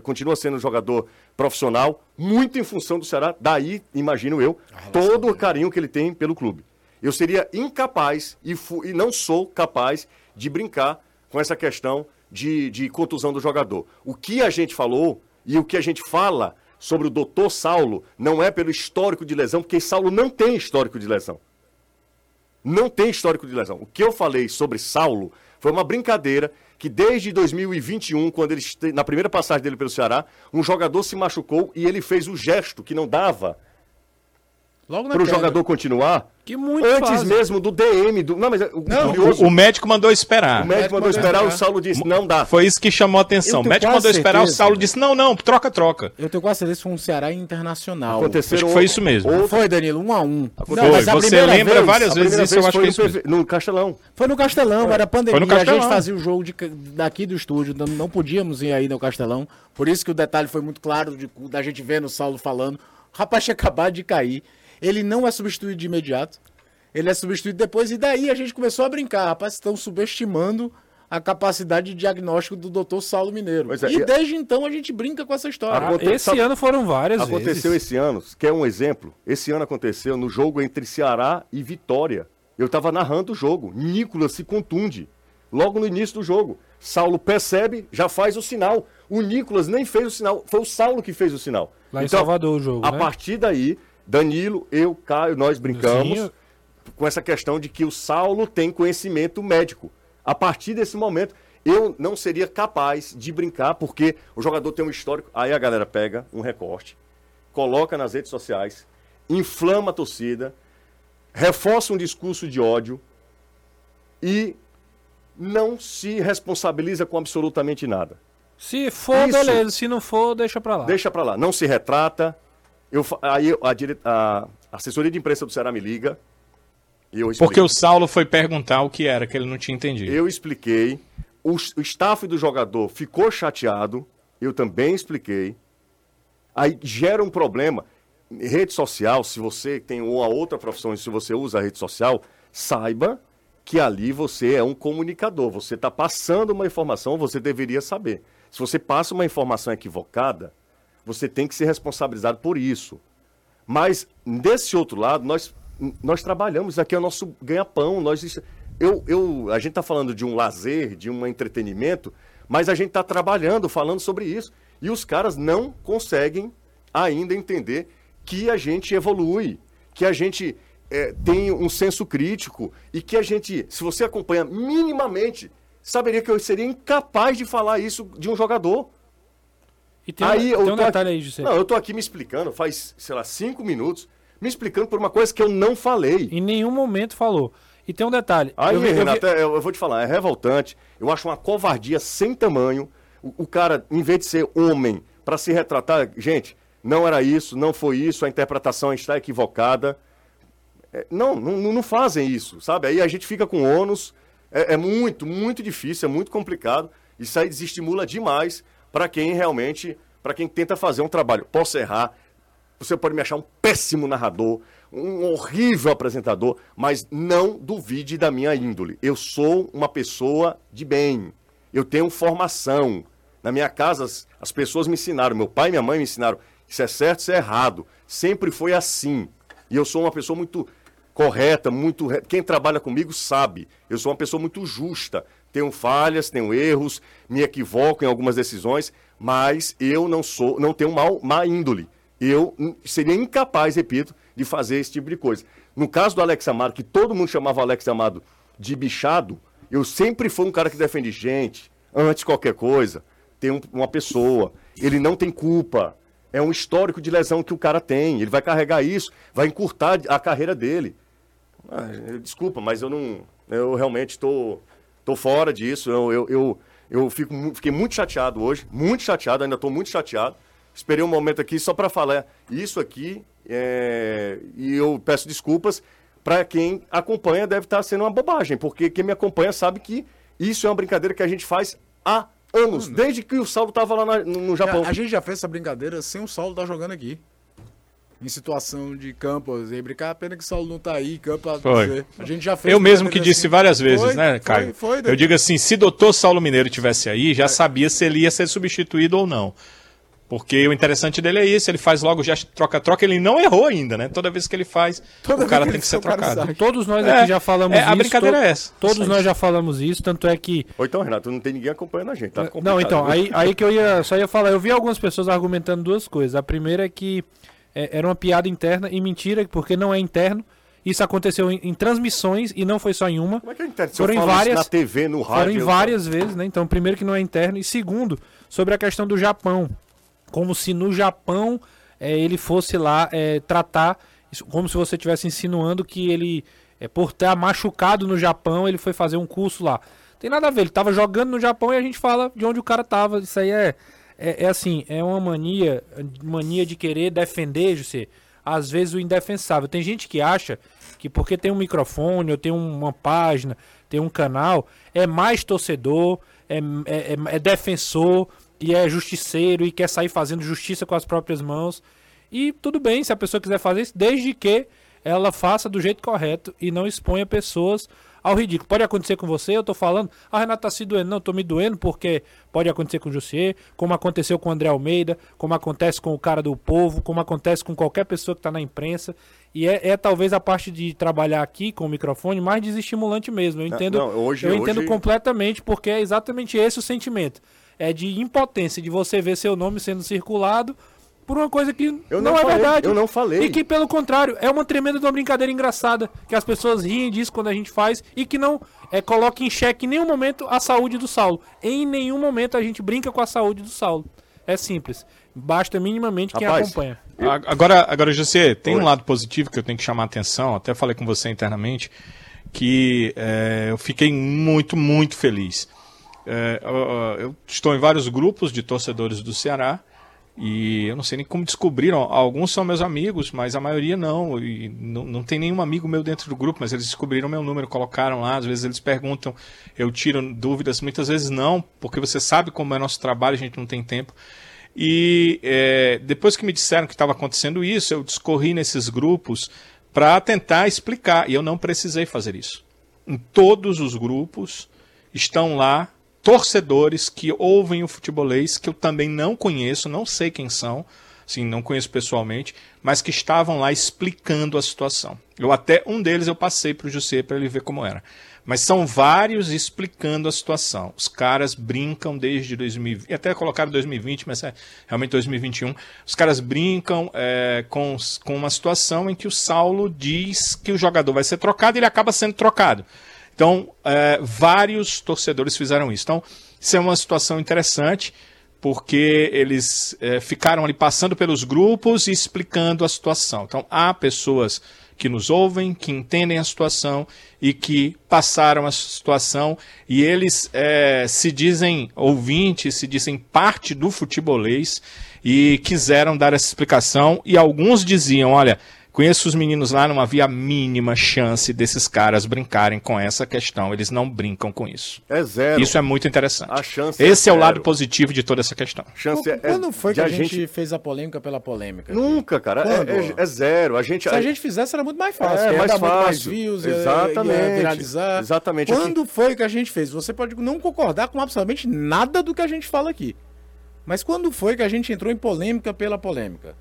continua sendo jogador profissional, muito em função do Ceará, daí, imagino eu, todo o carinho que ele tem pelo clube. Eu seria incapaz, e, e não sou capaz, de brincar com essa questão de, de contusão do jogador. O que a gente falou e o que a gente fala sobre o doutor Saulo não é pelo histórico de lesão, porque Saulo não tem histórico de lesão. Não tem histórico de lesão. O que eu falei sobre Saulo foi uma brincadeira que desde 2021, quando ele na primeira passagem dele pelo Ceará, um jogador se machucou e ele fez o gesto que não dava para o jogador continuar. Que muito Antes mesmo do DM. Do... Não, mas é- o Não, curioso. O, o médico mandou esperar. O médico mandou esperar, o Saulo disse: não dá. Foi isso que chamou a atenção. O médico mandou esperar, o certeza. Saulo disse: não, não, troca, troca. Eu tenho quase certeza que foi um Ceará internacional. Que foi isso mesmo. outro- Foi, Danilo, um a um. Foi. mas a Você lembra vez- várias vezes primeira isso, eu acho foi que é isso no, mesmo. No Castelão. Foi no Castelão, era pandemia. Foi no A gente Castelão. fazia o jogo de, daqui do estúdio, não, não podíamos ir aí no Castelão. Por isso que o detalhe foi muito claro de- da gente vendo o Saulo falando. O rapaz tinha acabado de cair. Ele não é substituído de imediato. Ele é substituído depois. E daí a gente começou a brincar. Rapaz, estão subestimando a capacidade de diagnóstico do doutor Saulo Mineiro. É, e e- desde então a gente brinca com essa história. Aconte- Esse sabe- ano foram várias Aconteceu vezes. esse ano, quer um exemplo? Esse ano aconteceu no jogo entre Ceará e Vitória. Eu estava narrando o jogo. Nicolas se contunde. Logo no início do jogo. Saulo percebe, já faz o sinal. O Nicolas nem fez o sinal. Foi o Saulo que fez o sinal. Lá em Salvador o jogo, A né? partir daí, Danilo, eu, Caio, nós brincamos Zinho. com essa questão de que o Saulo tem conhecimento médico. A partir desse momento, eu não seria capaz de brincar, porque o jogador tem um histórico. Aí a galera pega um recorte, coloca nas redes sociais, inflama a torcida, reforça um discurso de ódio e não se responsabiliza com absolutamente nada. Se for, Isso. beleza. Se não for, deixa pra lá. Deixa pra lá, não se retrata. Eu, aí a, dire- a assessoria de imprensa do Ceará me liga. Eu Porque o Saulo foi perguntar o que era, que ele não tinha entendido. Eu expliquei. O, o staff do jogador ficou chateado. Eu também expliquei. Aí gera um problema. Rede social, se você tem uma outra profissão e se você usa a rede social, saiba que ali você é um comunicador. Você está passando uma informação, você deveria saber. Se você passa uma informação equivocada, você tem que ser responsabilizado por isso. Mas, desse outro lado, nós, nós trabalhamos, aqui é o nosso ganha-pão. Nós, eu, eu, a gente está falando de um lazer, de um entretenimento, mas a gente está trabalhando, falando sobre isso. E os caras não conseguem ainda entender que a gente evolui, que a gente eh, tem um senso crítico e que a gente, se você acompanha minimamente, saberia que eu seria incapaz de falar isso de um jogador. E tem, Aí um, eu tem um detalhe aqui- aí, José. Não, eu tô aqui me explicando, faz, sei lá, cinco minutos, me explicando por uma coisa que eu não falei. Em nenhum momento falou. E tem um detalhe. Aí, eu vi- eu vi- eu vou te falar, é revoltante. Eu acho uma covardia sem tamanho. O, o cara, em vez de ser homem, para se retratar, gente, não era isso, não foi isso, a interpretação está equivocada. É, não, não, não fazem isso, sabe? Aí a gente fica com ônus. É, é muito, muito difícil, é muito complicado. Isso aí desestimula demais para quem realmente, para quem tenta fazer um trabalho. Posso errar, você pode me achar um péssimo narrador, um horrível apresentador, mas não duvide da minha índole. Eu sou uma pessoa de bem. Eu tenho formação. Na minha casa, as, as pessoas me ensinaram, meu pai e minha mãe me ensinaram. Isso é certo, isso é errado. Sempre foi assim. E eu sou uma pessoa muito correta, muito. Quem trabalha comigo sabe. Eu sou uma pessoa muito justa. Tenho falhas, tenho erros, me equivoco em algumas decisões, mas eu não sou, não tenho mal, má índole. Eu seria incapaz, repito, de fazer esse tipo de coisa. No caso do Alex Amado, que todo mundo chamava Alex Amado de bichado, eu sempre fui um cara que defende gente, antes qualquer coisa. Tem um- uma pessoa, ele não tem culpa. É um histórico de lesão que o cara tem. Ele vai carregar isso, vai encurtar a carreira dele. Ah, desculpa, mas eu não. Eu realmente estou tô, tô fora disso. Eu, eu, eu, eu fico, fiquei muito chateado hoje, muito chateado, ainda estou muito chateado. Esperei um momento aqui só para falar isso aqui. é, e eu peço desculpas para quem acompanha, deve estar sendo uma bobagem, porque quem me acompanha sabe que isso é uma brincadeira que a gente faz há anos, desde que o Saulo estava lá na- no, no Japão. A, a gente já fez essa brincadeira sem o Saulo estar jogando aqui. Em situação de campo, e brincar, a pena que o Saulo não tá aí, campo a Foi. dizer. A gente já fez Eu mesmo que disse assim. várias vezes, Foi, né, foi, Caio? Foi, eu digo assim, se doutor Saulo Mineiro tivesse aí, já sabia se ele ia ser substituído ou não. Porque o interessante dele é isso, ele faz logo já troca-troca, ele não errou ainda, né? Toda vez que ele faz, Toda o cara tem que que ser trocado. sai. Todos nós É, aqui já falamos é, isso. a brincadeira to- é essa. Todos nós já falamos isso, tanto é que Ou então, Renato, não tem ninguém acompanhando a gente. Tá Não, então, aí, aí que eu ia, só ia falar. Eu vi algumas pessoas argumentando duas coisas. A primeira é que é, era uma piada interna e mentira, porque não é interno. Isso aconteceu em, em transmissões e não foi só em uma. Como é que eu entendo? Se Foram eu falo isso várias- na TV, no rádio... Foram em eu- várias vezes, né? Então, primeiro que não é interno. E segundo, sobre a questão do Japão. Como se no Japão eh, ele fosse lá eh, tratar. Como se você estivesse insinuando que ele, eh, por estar machucado no Japão, ele foi fazer um curso lá. Tem nada a ver, ele tava jogando no Japão e a gente fala de onde o cara tava. Isso aí é, é, é assim, é uma mania, mania de querer defender, José, às vezes o indefensável. Tem gente que acha que porque tem um microfone, ou tem um- uma página, tem um canal, é mais torcedor, é, é, é- é defensor e é justiceiro e quer sair fazendo justiça com as próprias mãos. E tudo bem, se a pessoa quiser fazer isso, desde que ela faça do jeito correto e não exponha pessoas ao ridículo. Pode acontecer com você, eu tô falando, ah, Renato tá se doendo. Não, tô me doendo porque pode acontecer com o Jussier, como aconteceu com o André Almeida, como acontece com o cara do povo, como acontece com qualquer pessoa que tá na imprensa. E é, é talvez a parte de trabalhar aqui com o microfone mais desestimulante mesmo. Eu entendo, não, hoje- eu entendo hoje- completamente, porque é exatamente esse o sentimento. É de impotência, de você ver seu nome sendo circulado por uma coisa que Eu não, não é falei, verdade. eu não falei. E que, pelo contrário, é uma tremenda uma brincadeira engraçada. Que as pessoas riem disso quando a gente faz e que não é, coloca em xeque em nenhum momento a saúde do Saulo. Em nenhum momento a gente brinca com a saúde do Saulo. É simples. Basta minimamente quem Rapaz, acompanha. Agora, agora José, tem Oi. um lado positivo que eu tenho que chamar a atenção, até falei com você internamente, que é, eu fiquei muito, muito feliz. É, eu, eu estou em vários grupos de torcedores do Ceará e eu não sei nem como descobriram. Alguns são meus amigos, mas a maioria não. E não, não tem nenhum amigo meu dentro do grupo, mas eles descobriram meu número, colocaram lá. Às vezes eles perguntam, eu tiro dúvidas, muitas vezes não, porque você sabe como é nosso trabalho, a gente não tem tempo. E é, depois que me disseram que estava acontecendo isso, eu discorri nesses grupos para tentar explicar. E eu não precisei fazer isso. Em todos os grupos estão lá torcedores que ouvem o futebolês, que eu também não conheço, não sei quem são, assim, não conheço pessoalmente, mas que estavam lá explicando a situação. Eu até um deles eu passei para o José para ele ver como era. Mas são vários explicando a situação. Os caras brincam desde 2020, até colocaram 2020, mas é realmente 2021. Os caras brincam é, com, com uma situação em que o Saulo diz que o jogador vai ser trocado e ele acaba sendo trocado. Então, é, vários torcedores fizeram isso. Então, isso é uma situação interessante, porque eles é, ficaram ali passando pelos grupos e explicando a situação. Então, há pessoas que nos ouvem, que entendem a situação e que passaram a situação e eles é, se dizem ouvintes, se dizem parte do futebolês e quiseram dar essa explicação e alguns diziam, olha, Conheço os meninos lá, não havia a mínima chance desses caras brincarem com essa questão. Eles não brincam com isso. É zero. Isso é muito interessante. A chance Esse é, é o lado positivo de toda essa questão. Chance é, Quando foi que a gente, fez a polêmica pela polêmica? Nunca, cara. É, é- é zero. A gente. Se a gente fizesse, era muito mais fácil. É, ia mais dar muito mais fácil. views, ia- ia Exatamente. viralizar. Exatamente. Quando foi que a gente fez? Você pode não concordar com absolutamente nada do que a gente fala aqui. Mas quando foi que a gente entrou em polêmica pela polêmica?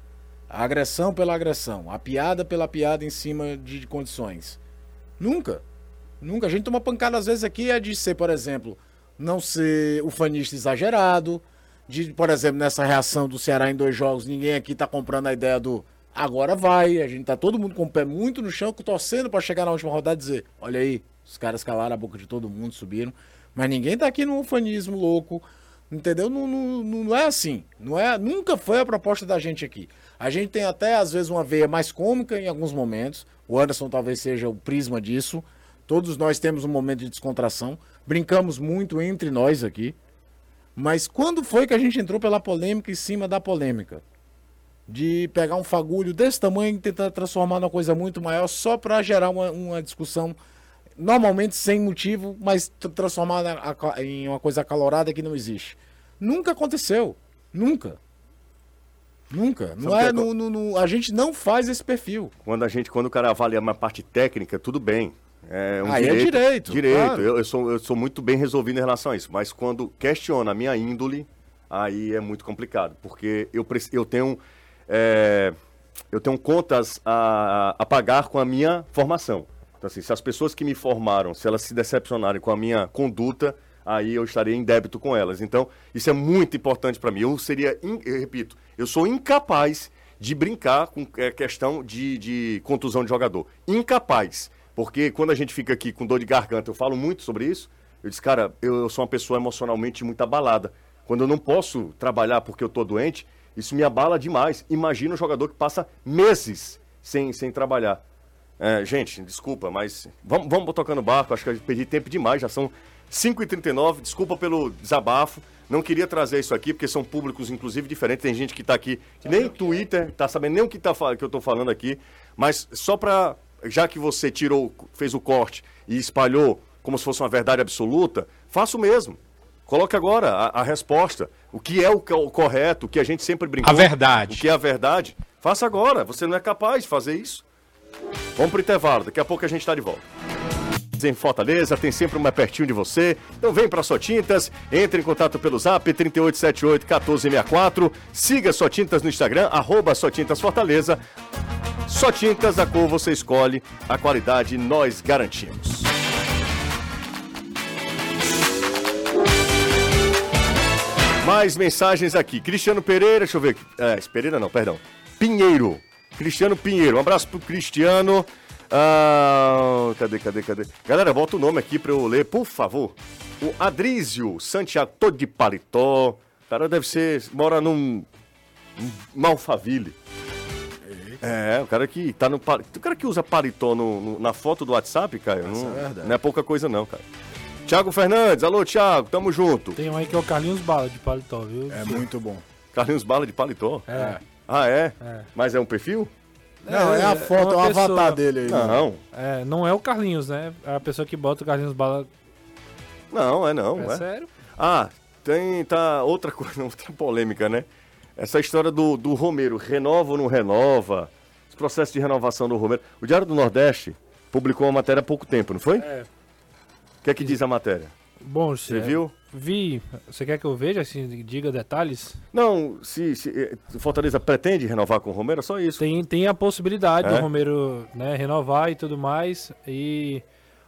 A agressão pela agressão, a piada pela piada em cima de, condições. Nunca. Nunca. A gente toma pancada às vezes aqui é de ser, por exemplo, não ser ufanista exagerado, de, por exemplo, nessa reação do Ceará em dois jogos, ninguém aqui tá comprando a ideia do agora vai, a gente tá todo mundo com o pé muito no chão, torcendo para chegar na última rodada e dizer, olha aí, os caras calaram a boca de todo mundo, subiram, mas ninguém tá aqui no ufanismo louco, entendeu? Não, não, não é assim, não é, nunca foi a proposta da gente aqui. A gente tem até às vezes uma veia mais cômica em alguns momentos, o Anderson talvez seja o prisma disso, todos nós temos um momento de descontração, brincamos muito entre nós aqui, mas quando foi que a gente entrou pela polêmica em cima da polêmica? De pegar um fagulho desse tamanho e tentar transformar numa coisa muito maior só para gerar uma, uma discussão, normalmente sem motivo, mas tr- transformar na- a- em uma coisa acalorada que não existe. Nunca aconteceu. Nunca. Nunca. Não é, é no, no- no- a gente não faz esse perfil. Quando a gente, quando o cara avalia uma parte técnica, tudo bem. É um Aí é direito, Direito. claro. Eu, eu sou, eu sou muito bem resolvido em relação a isso. Mas quando questiona a minha índole, aí é muito complicado. Porque eu, eu tenho. é, eu tenho contas a, a pagar com a minha formação. Então, assim, se as pessoas que me formaram, se elas se decepcionarem com a minha conduta, aí eu estaria em débito com elas. Então, isso é muito importante para mim. Eu seria, eu repito, eu sou incapaz de brincar com é, questão de, de contusão de jogador. Incapaz. Porque quando a gente fica aqui com dor de garganta, eu falo muito sobre isso. Eu disse, cara, eu, eu sou uma pessoa emocionalmente muito abalada. Quando eu não posso trabalhar porque eu tô doente, isso me abala demais. Imagina um jogador que passa meses sem, sem trabalhar. É, gente, desculpa, mas vamos, vamos tocando o barco. Acho que eu perdi tempo demais, já são 5h39. Desculpa pelo desabafo. Não queria trazer isso aqui, porque são públicos, inclusive, diferentes. Tem gente que tá aqui, que nem Twitter, tá sabendo nem o que, tá, que eu tô falando aqui. Mas só pra. Já que você tirou, fez o corte e espalhou como se fosse uma verdade absoluta, faça o mesmo. Coloque agora a, a resposta. O que é o, o correto, o que a gente sempre brincou. A verdade. O que é a verdade. Faça agora. Você não é capaz de fazer isso. Vamos pro intervalo. Daqui a pouco a gente está de volta. em Fortaleza, tem sempre uma pertinho de você. Então vem pra Só Tintas, entre em contato pelo zap 3878 1464. Siga Só Tintas no Instagram, arroba Só Tintas Fortaleza. Só Tintas, a cor você escolhe, a qualidade nós garantimos. Mais mensagens aqui. Cristiano Pereira, deixa eu ver. aqui. É, Pereira não, perdão. Pinheiro. Cristiano Pinheiro. Um abraço pro Cristiano. Ah, cadê, cadê, cadê? Galera, bota o nome aqui pra eu ler, por favor. O Adrísio Santiago, todo de paletó. O cara deve ser. mora num. um Alphaville. É, o cara que tá no. O cara que usa paletó no- no- na foto do WhatsApp, Caio, não, é verdade. não é pouca coisa, não, cara. Tiago Fernandes, alô, Tiago, tamo junto. Tem um aí que é o Carlinhos Bala de paletó, viu? É muito bom. Carlinhos Bala de paletó. É. Ah, é? É. Mas é um perfil? Não, é a foto, é o uma avatar pessoa. dele aí. né? Não, É, não é o Carlinhos, né? É a pessoa que bota o Carlinhos Bala. não, é não. É é. sério? Ah, tem tá outra coisa, outra polêmica, né? Essa história do, do Romero, renova ou não renova? Esse processo de renovação do Romero. O Diário do Nordeste publicou uma matéria há pouco tempo, não foi? É. O que é que diz a matéria? Bom, Você é, viu? Vi. Você quer que eu veja, assim, diga detalhes? Não, se, se eh, o Fortaleza pretende renovar com o Romero, é só isso. Tem, tem a possibilidade É? do Romero né, renovar e tudo mais. E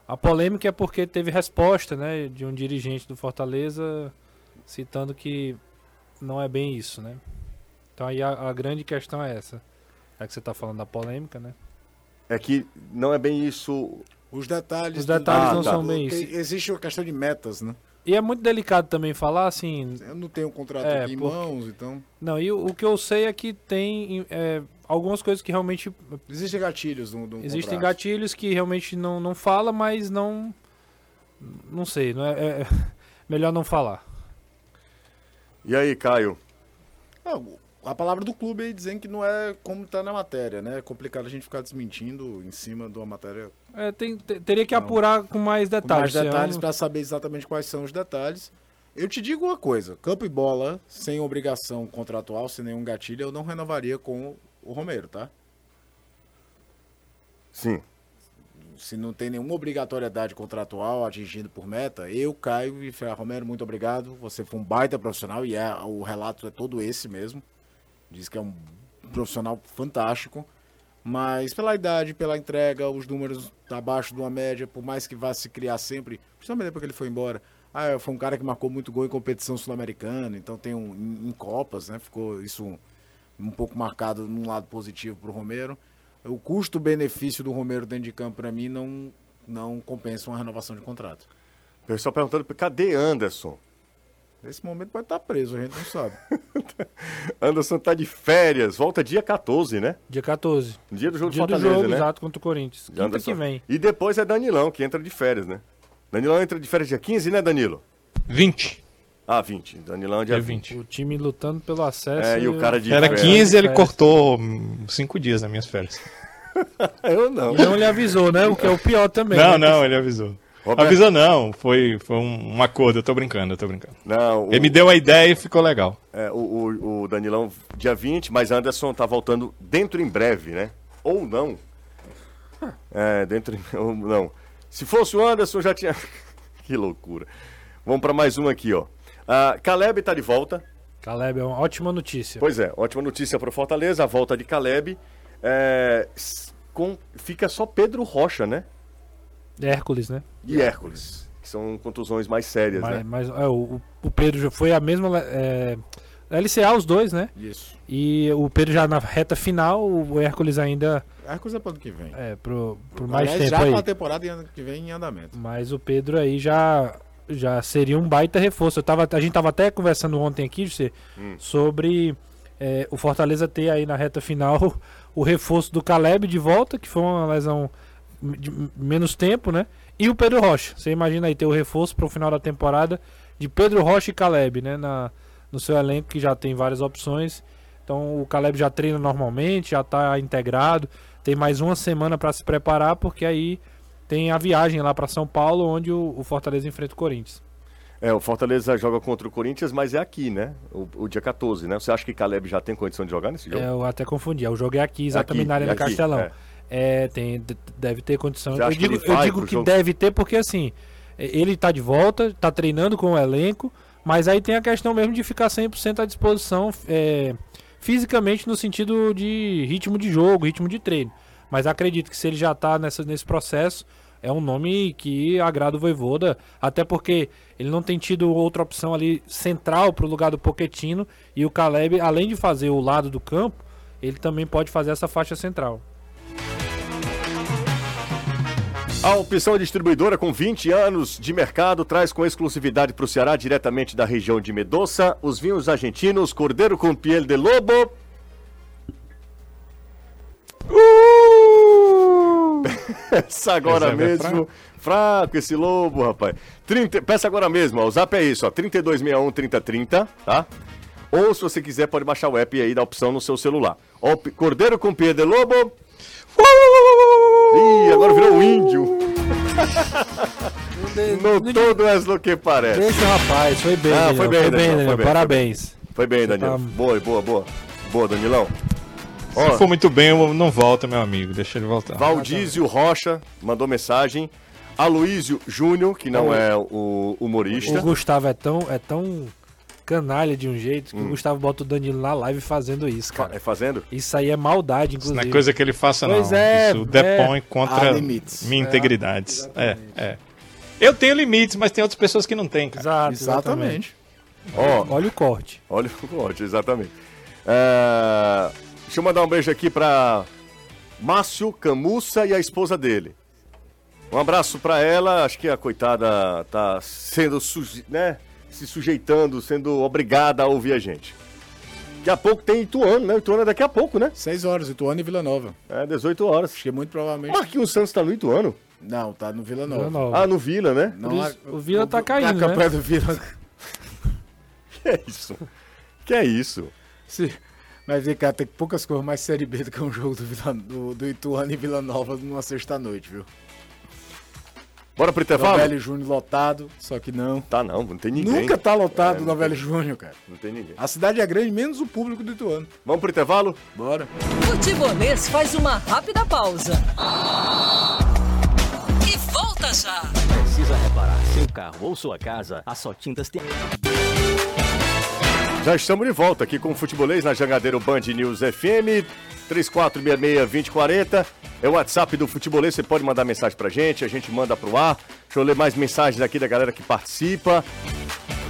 a polêmica é porque teve resposta né, de um dirigente do Fortaleza citando que não é bem isso, né? Então aí a, a grande questão é essa. É que você está falando da polêmica, né? É que não é bem isso. Os detalhes. Os detalhes Ah, não tá. são bem Tem- isso. Existe uma questão de metas, né? E é muito delicado também falar assim. Eu não tenho um contrato É, aqui em porque- mãos, então. Não, e o, o que eu sei é que tem é, algumas coisas que realmente. Existem gatilhos no, no Existem contrato. gatilhos que realmente não, não fala, mas não. Não sei, não é, é- melhor não falar. E aí, Caio? Não, a palavra do clube aí dizendo que não é como tá na matéria, né? É complicado a gente ficar desmentindo em cima de uma matéria É, tem- te- teria que apurar com mais com mais detalhes. detalhes para saber exatamente quais são os detalhes. Eu te digo uma coisa, campo e bola, sem obrigação contratual, sem nenhum gatilho, eu não renovaria com o Romero, tá? Sim. Se não tem nenhuma obrigatoriedade contratual atingindo por meta, eu, Caio e Ferro Romero, muito obrigado. Você foi um baita profissional e é, o relato é todo esse mesmo. Diz que é um profissional fantástico. Mas pela idade, pela entrega, os números abaixo de uma média, por mais que vá se criar sempre, principalmente depois que ele foi embora. Ah, foi um cara que marcou muito gol em competição sul-americana, então tem um em, em Copas, né? Ficou isso um, um pouco marcado num lado positivo pro Romero. O custo-benefício do Romero dentro de campo, para mim, não, não compensa uma renovação de contrato. O pessoal perguntando, cadê Anderson? Nesse momento pode estar preso, a gente não sabe. Anderson tá de férias, volta dia 14, né? Dia 14. Dia do jogo de Dia do Fortaleza, jogo, né? exato, contra o Corinthians. Quinta Anderson. que vem. E depois é Danilão, que entra de férias, né? Danilão entra de férias dia 15, né, Danilo? 20. Ah, 20. Danilão é dia Dia 20. 20. O time lutando pelo acesso. É, e o cara de Era férias. 15 ele É. cortou 5 dias nas minhas férias. Eu não. E não lhe avisou, né? O que é o pior também. Não, né? não, ele avisou. Roberto- Avisou não, foi, foi um, um acordo, eu tô brincando, eu tô brincando. Não, o, Ele me deu a ideia e ficou legal. é, o, o- o Danilão dia 20, mas Anderson tá voltando dentro em breve, né? Ou não. É, dentro em... ou não. Se fosse o Anderson, já tinha... que loucura. Vamos para mais um aqui, ó. Ah, Caleb tá de volta. Caleb, é uma ótima notícia. Pois é, ótima notícia para o Fortaleza, a volta de Caleb. É, com, fica só Pedro Rocha, né? Hércules, né? E Hércules, que são contusões mais sérias, Mas, né? mas, é, o, o Pedro já foi a mesma. É, LCA os dois, né? Isso. E o Pedro já na reta final, o Hércules ainda Hércules é para ano que vem. é, pro, por mais Aliás, tempo já aí. com a temporada em ano que vem em andamento. Mas o Pedro aí já já seria um baita reforço. Eu tava, a gente tava até conversando ontem aqui, José, Hum. sobre é, o Fortaleza ter aí na reta final o reforço do Caleb de volta, que foi uma lesão de menos tempo, né? E o Pedro Rocha. Você imagina aí ter o reforço para o final da temporada de Pedro Rocha e Caleb, né? Na, no seu elenco que já tem várias opções. Então o Caleb já treina normalmente, já está integrado. Tem mais uma semana para se preparar, porque aí tem a viagem lá para São Paulo, onde o, o Fortaleza enfrenta o Corinthians. É, o Fortaleza joga contra o Corinthians, mas é aqui, né? O, o dia 14, né? Você acha que Caleb já tem condição de jogar nesse jogo? É, eu até confundi. O jogo é aqui, exatamente Aqui, na Arena aqui, Castelão. é. É, tem, de- deve ter condição. Eu que digo, ele eu digo que deve ter porque assim, ele tá de volta, tá treinando com o elenco, mas aí tem a questão mesmo de ficar 100% à disposição é, fisicamente no sentido de ritmo de jogo, ritmo de treino. Mas acredito que se ele já tá nessa, nesse processo, é um nome que agrada o Voivoda, até porque ele não tem tido outra opção ali central pro lugar do Poquetino e o Caleb, além de fazer o lado do campo, ele também pode fazer essa faixa central. A opção distribuidora com 20 anos de mercado traz com exclusividade para o Ceará, diretamente da região de Medoça, os vinhos argentinos Cordeiro com Piel de Lobo. Peça agora Reserva é mesmo. Fraco esse lobo, rapaz. 30, peça agora mesmo, ó. O zap é isso, ó. 3261 3030, tá? Ou se você quiser, pode baixar o app aí da opção no seu celular. Ó, Cordeiro com Piel de Lobo. Ih, agora virou um índio. No todo és lo que parece. O rapaz, foi bem, Ah, Daniel, foi bem, foi Daniel, foi bem, parabéns. Foi bem, Danilo. tá- Boa, boa, boa. Boa, Danilão. Se for muito bem, eu não volta, meu amigo. Deixa ele voltar. Valdísio Rocha mandou mensagem. Aloísio Júnior, que não é o humorista. O Gustavo é tão, é tão canalha de um jeito que Hum. o Gustavo bota o Danilo na live fazendo isso, cara. É fazendo? Isso aí é maldade, Isso não inclusive. é coisa que ele faça, não. Pois é, Isso depõe contra Há limites. minha integridade. É, é. Eu tenho limites, mas tem outras pessoas que não têm, cara. Exato, exatamente. Exatamente. Ó, Olha o corte. olha o corte, exatamente. É, Deixa eu mandar um beijo aqui pra Márcio Camussa e a esposa dele. Um abraço pra ela. Acho que a coitada tá sendo, suje... né? Se sujeitando, sendo obrigada a ouvir a gente. Daqui a pouco tem Ituano, né? Ituano é daqui a pouco, né? 6 horas, Ituano e Vila Nova. É, 18 horas. Acho que muito provavelmente. Marquinhos Santos tá no Ituano? Não, tá no Vila Nova. Vila Nova. Ah, no Vila, né? Não, Por isso, a- o Vila tá caindo, Na né? do Vila. Que é isso? Que é isso? Sim. Mas vem cá, tem poucas coisas mais Série B do que um jogo do, Vila, do, do Ituano e Vila Nova numa sexta-noite, viu? Bora pro intervalo? Novelli Júnior lotado, só que não. Tá não, não tem ninguém. Nunca tá lotado É, o Novelli tem- Júnior, cara. Não tem ninguém. A cidade é grande, menos o público do Ituano. Vamos pro intervalo? Bora. Futebolês faz uma rápida pausa. E volta já. Precisa reparar seu carro ou sua casa? A Só Tintas tem. Já estamos de volta aqui com o Futebolês na Jangadeiro Band News FM. 3466-2040. É o WhatsApp do Futebolês. Você pode mandar mensagem pra gente, a gente manda pro ar. Deixa eu ler mais mensagens aqui da galera que participa.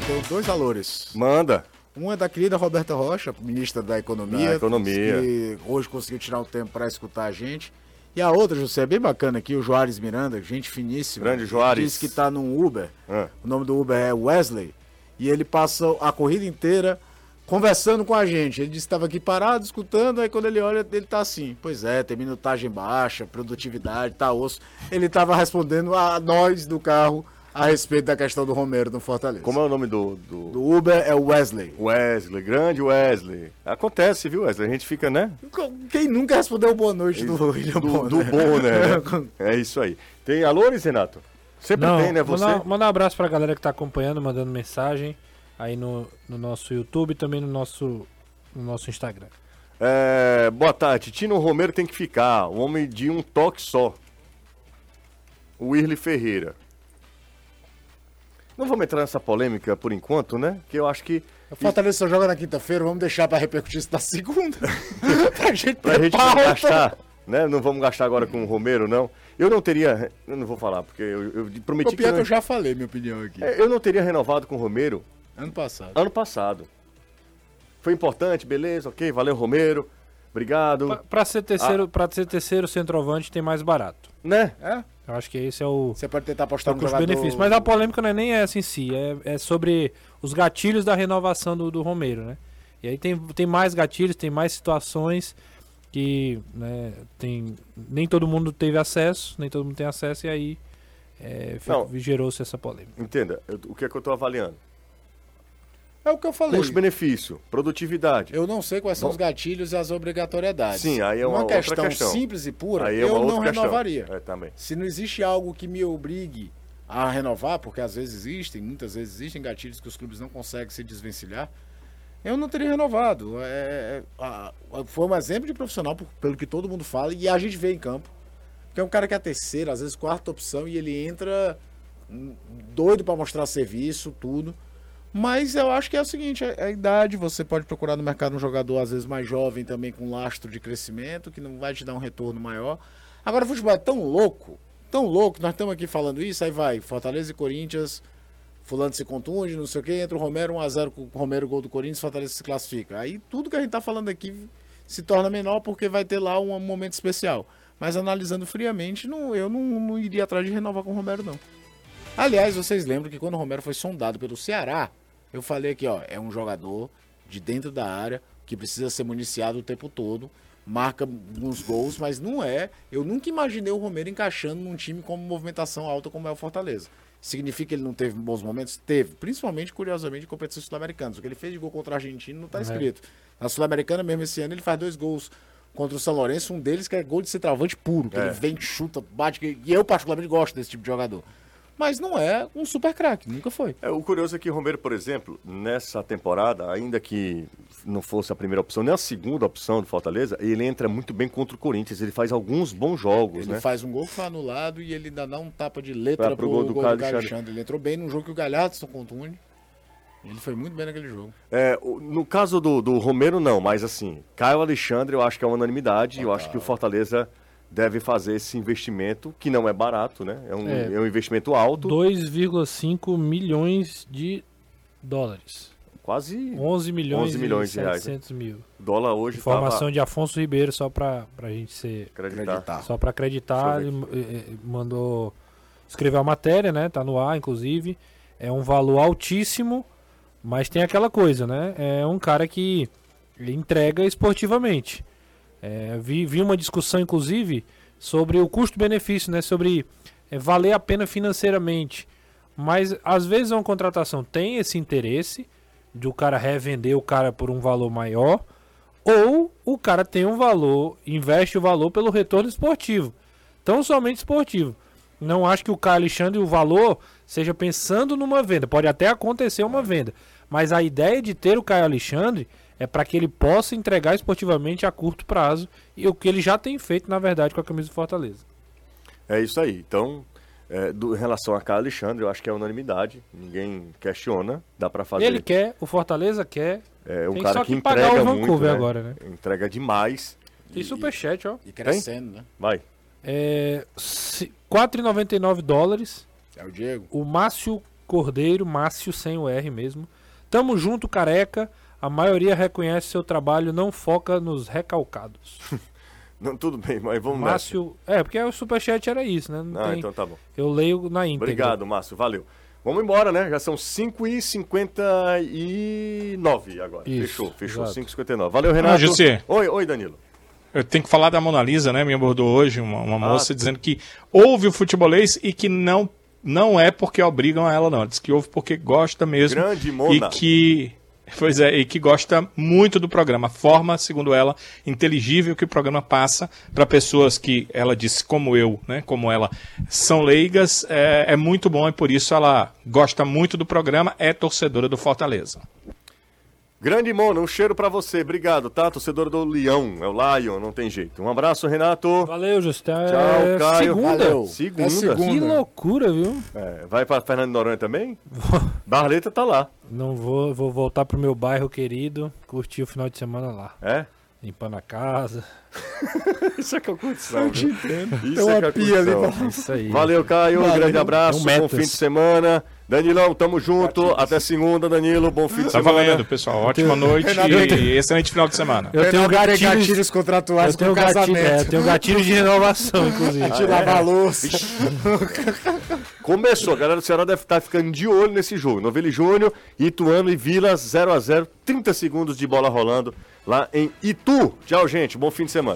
Tenho dois valores. Manda. Um é da querida Roberta Rocha, ministra da Economia. Da Economia. Que hoje conseguiu tirar um tempo para escutar a gente. E a outra, José, é bem bacana aqui, o Joares Miranda, gente finíssima. Grande Joares. Diz que tá num Uber. Ah. O nome do Uber é Wesley. E ele passa a corrida inteira conversando com a gente. Ele disse que estava aqui parado, escutando, aí quando ele olha, ele tá assim. Pois é, tem minutagem baixa, produtividade, tá osso. Ele estava respondendo a nós do carro a respeito da questão do Romero no Fortaleza. Como é o nome do, do... Do Uber é Wesley. Wesley? Grande Wesley. Acontece, viu, Wesley? A gente fica, né? Quem nunca respondeu boa noite do William Do, Bonner? do bom, né? É isso aí. Tem alôres, Renato? Sempre Não, tem, né? Você? Mandar, mandar um abraço pra galera que tá acompanhando, mandando mensagem aí no, no nosso YouTube e também no nosso, no nosso Instagram. É, boa tarde. Tino Romero tem que ficar. O homem de um toque só. O Irle Ferreira. Não vamos entrar nessa polêmica por enquanto, né? Que eu acho que. O Fortaleza só joga na quinta-feira, vamos deixar pra repercutir isso na segunda. pra gente Pra gente não gastar, né? Não vamos gastar agora com o Romero, não. Eu não teria. Eu não vou falar, porque eu, eu prometi O que. pior é eu, que eu já falei minha opinião aqui. É, eu não teria renovado com o Romero Ano passado. ano passado. Foi importante, beleza, ok, valeu, Romero. Obrigado. Pra, pra ser terceiro, pra ser terceiro centroavante tem mais barato. Né? É? Eu acho que esse é o, Você pode tentar é apostar o no jogador... custo-benefício. Mas a polêmica não é nem essa em si, é, é sobre os gatilhos da renovação do, do Romero, né? E aí tem, tem mais gatilhos, tem mais situações que né, tem, nem todo mundo teve acesso, nem todo mundo tem acesso, e aí é, gerou-se essa polêmica. Entenda, eu- o que é que eu tô avaliando? É o que eu falei. Custo-benefício, produtividade. Eu não sei quais são os gatilhos e as obrigatoriedades. Sim, aí é uma uma questão, questão. simples e pura, Aí é eu não renovaria. É, também. Se não existe algo que me obrigue a renovar, porque às vezes existem, muitas vezes existem gatilhos que os clubes não conseguem se desvencilhar, eu não teria renovado. É, é, a- a- foi um exemplo de profissional, por- pelo que todo mundo fala, e a gente vê em campo. Que é um cara que é a terceira, às vezes quarta opção, e ele entra hum, doido pra mostrar serviço, tudo. Mas eu acho que é o seguinte, é a idade, você pode procurar no mercado um jogador às vezes mais jovem também com lastro de crescimento, que não vai te dar um retorno maior. Agora o futebol é tão louco, tão louco, nós estamos aqui falando isso, aí vai, Fortaleza e Corinthians, fulano se contunde, não sei o que, entra o Romero 1x0 com o Romero, gol do Corinthians, Fortaleza se classifica. Aí tudo que a gente tá falando aqui se torna menor porque vai ter lá um momento especial. Mas analisando friamente, não, eu não, não iria atrás de renovar com o Romero, não. Aliás, vocês lembram que quando o Romero foi sondado pelo Ceará, eu falei aqui, ó, é um jogador de dentro da área que precisa ser municiado o tempo todo, marca uns gols, mas não é. Eu nunca imaginei o Romero encaixando num time com movimentação alta como é o Fortaleza. Significa que ele não teve bons momentos? Teve, principalmente, curiosamente, em competições sul-americanas. O que ele fez de gol contra a Argentina não tá escrito. Na Sul-Americana, mesmo esse ano, ele faz dois gols contra o São Lourenço, um deles que é gol de centroavante puro, que É. ele vem, chuta, bate, e eu particularmente gosto desse tipo de jogador. Mas não é um super craque, nunca foi. É, o curioso é que o Romero, por exemplo, nessa temporada, ainda que não fosse a primeira opção, nem a segunda opção do Fortaleza, ele entra muito bem contra o Corinthians. Ele faz alguns bons jogos, Ele né? faz um gol que foi anulado e ele ainda dá um tapa de letra pro, pro gol do gol Caio do Alexandre. Ele entrou bem num jogo que o Galhardo contunde. Ele foi muito bem naquele jogo. É, o- no caso do, do Romero, não, mas assim, Caio Alexandre, eu acho que é uma unanimidade. Eu acho que o Fortaleza deve fazer esse investimento, que não é barato, né? É um, É. é um investimento alto. 2,5 milhões de dólares. Quase 11 milhões, 11 milhões e de reais, 700 mil. dólar hoje Informação tava- de Afonso Ribeiro, só pra, pra gente ser... acreditar. Só pra acreditar, ele eh, eh, mandou escrever a matéria, né? Tá no ar, inclusive. É um valor altíssimo, mas tem aquela coisa, né? É um cara que entrega esportivamente. É, vi, vi uma discussão, inclusive, sobre o custo-benefício, né? Sobre eh, valer a pena financeiramente. Mas às vezes uma contratação tem esse interesse de o cara revender o cara por um valor maior, ou o cara tem um valor, investe o valor pelo retorno esportivo. Tão somente esportivo. Não acho que o Caio Alexandre, o valor, seja pensando numa venda. Pode até acontecer uma venda. Mas a ideia de ter o Caio Alexandre é para que ele possa entregar esportivamente a curto prazo. E o que ele já tem feito, na verdade, com a camisa do Fortaleza. É isso aí. Então, é, do- em relação a Caio Alexandre, eu acho que é unanimidade. Ninguém questiona. Dá pra fazer. Ele quer, o Fortaleza quer. É um Tem cara só que que pagar entrega o muito, Vancouver né? agora, né? Entrega demais. Tem superchat, ó. E crescendo, né? Vai. É, se- 4,99 dólares. É o Diego. O Márcio Cordeiro, Márcio sem o R mesmo. Tamo junto, careca. A maioria reconhece seu trabalho, não foca nos recalcados. Não, tudo bem, mas vamos nessa. Márcio. É, porque o superchat era isso, né? Não Ah, tem- então tá bom. Eu leio na íntegra. Obrigado, Márcio. Valeu. Vamos embora, né? Já são 5h59 agora. Isso, fechou, fechou. exato. 5h59. Valeu, Renato. Ah, José. Oi, oi, Danilo. Eu tenho que falar da Mona Lisa, né? Me abordou hoje uma, uma Ah, moça tá. dizendo que ouve o futebolês e que não, não é porque obrigam a ela, não. Diz que ouve porque gosta mesmo. Grande Mona. E que. Pois é, e que gosta muito do programa. Forma, segundo ela, inteligível que o programa passa para pessoas que, ela disse, como eu, né, como ela, são leigas, é, é muito bom e por isso ela gosta muito do programa, é torcedora do Fortaleza. Grande Mona, um cheiro pra você. Obrigado, tá? Torcedor do Leão. É o Lion, não tem jeito. Um abraço, Renato. Valeu, Justo. É Tchau, Caio. Segunda. Valeu. Segunda. É segunda. Que loucura, viu? É, vai pra Fernando Noronha também? Barleta tá lá. Não vou, vou voltar pro meu bairro querido, curtir o final de semana lá. É? Limpando a casa. Isso é que é condição. Eu te viu? entendo. Isso Tem uma é que é pia ali pra- Isso aí. Valeu, Caio. Um Valeu. grande abraço. Um bom metas. fim de semana. Danilão, tamo junto. Até segunda, Danilo. Bom fim de Tá semana. valendo, pessoal. Ótima noite e excelente final de semana. Eu tenho gatilhos, gatilhos contratuais eu tenho com gatilho, casamento. é, eu tenho gatilhos de renovação, inclusive. Ah, De lavar a louça. Começou, a galera do Ceará deve estar ficando de olho nesse jogo. Novelli Júnior, Ituano e Vila 0 a 0 30 segundos de bola rolando lá em Itu. Tchau, gente. Bom fim de semana.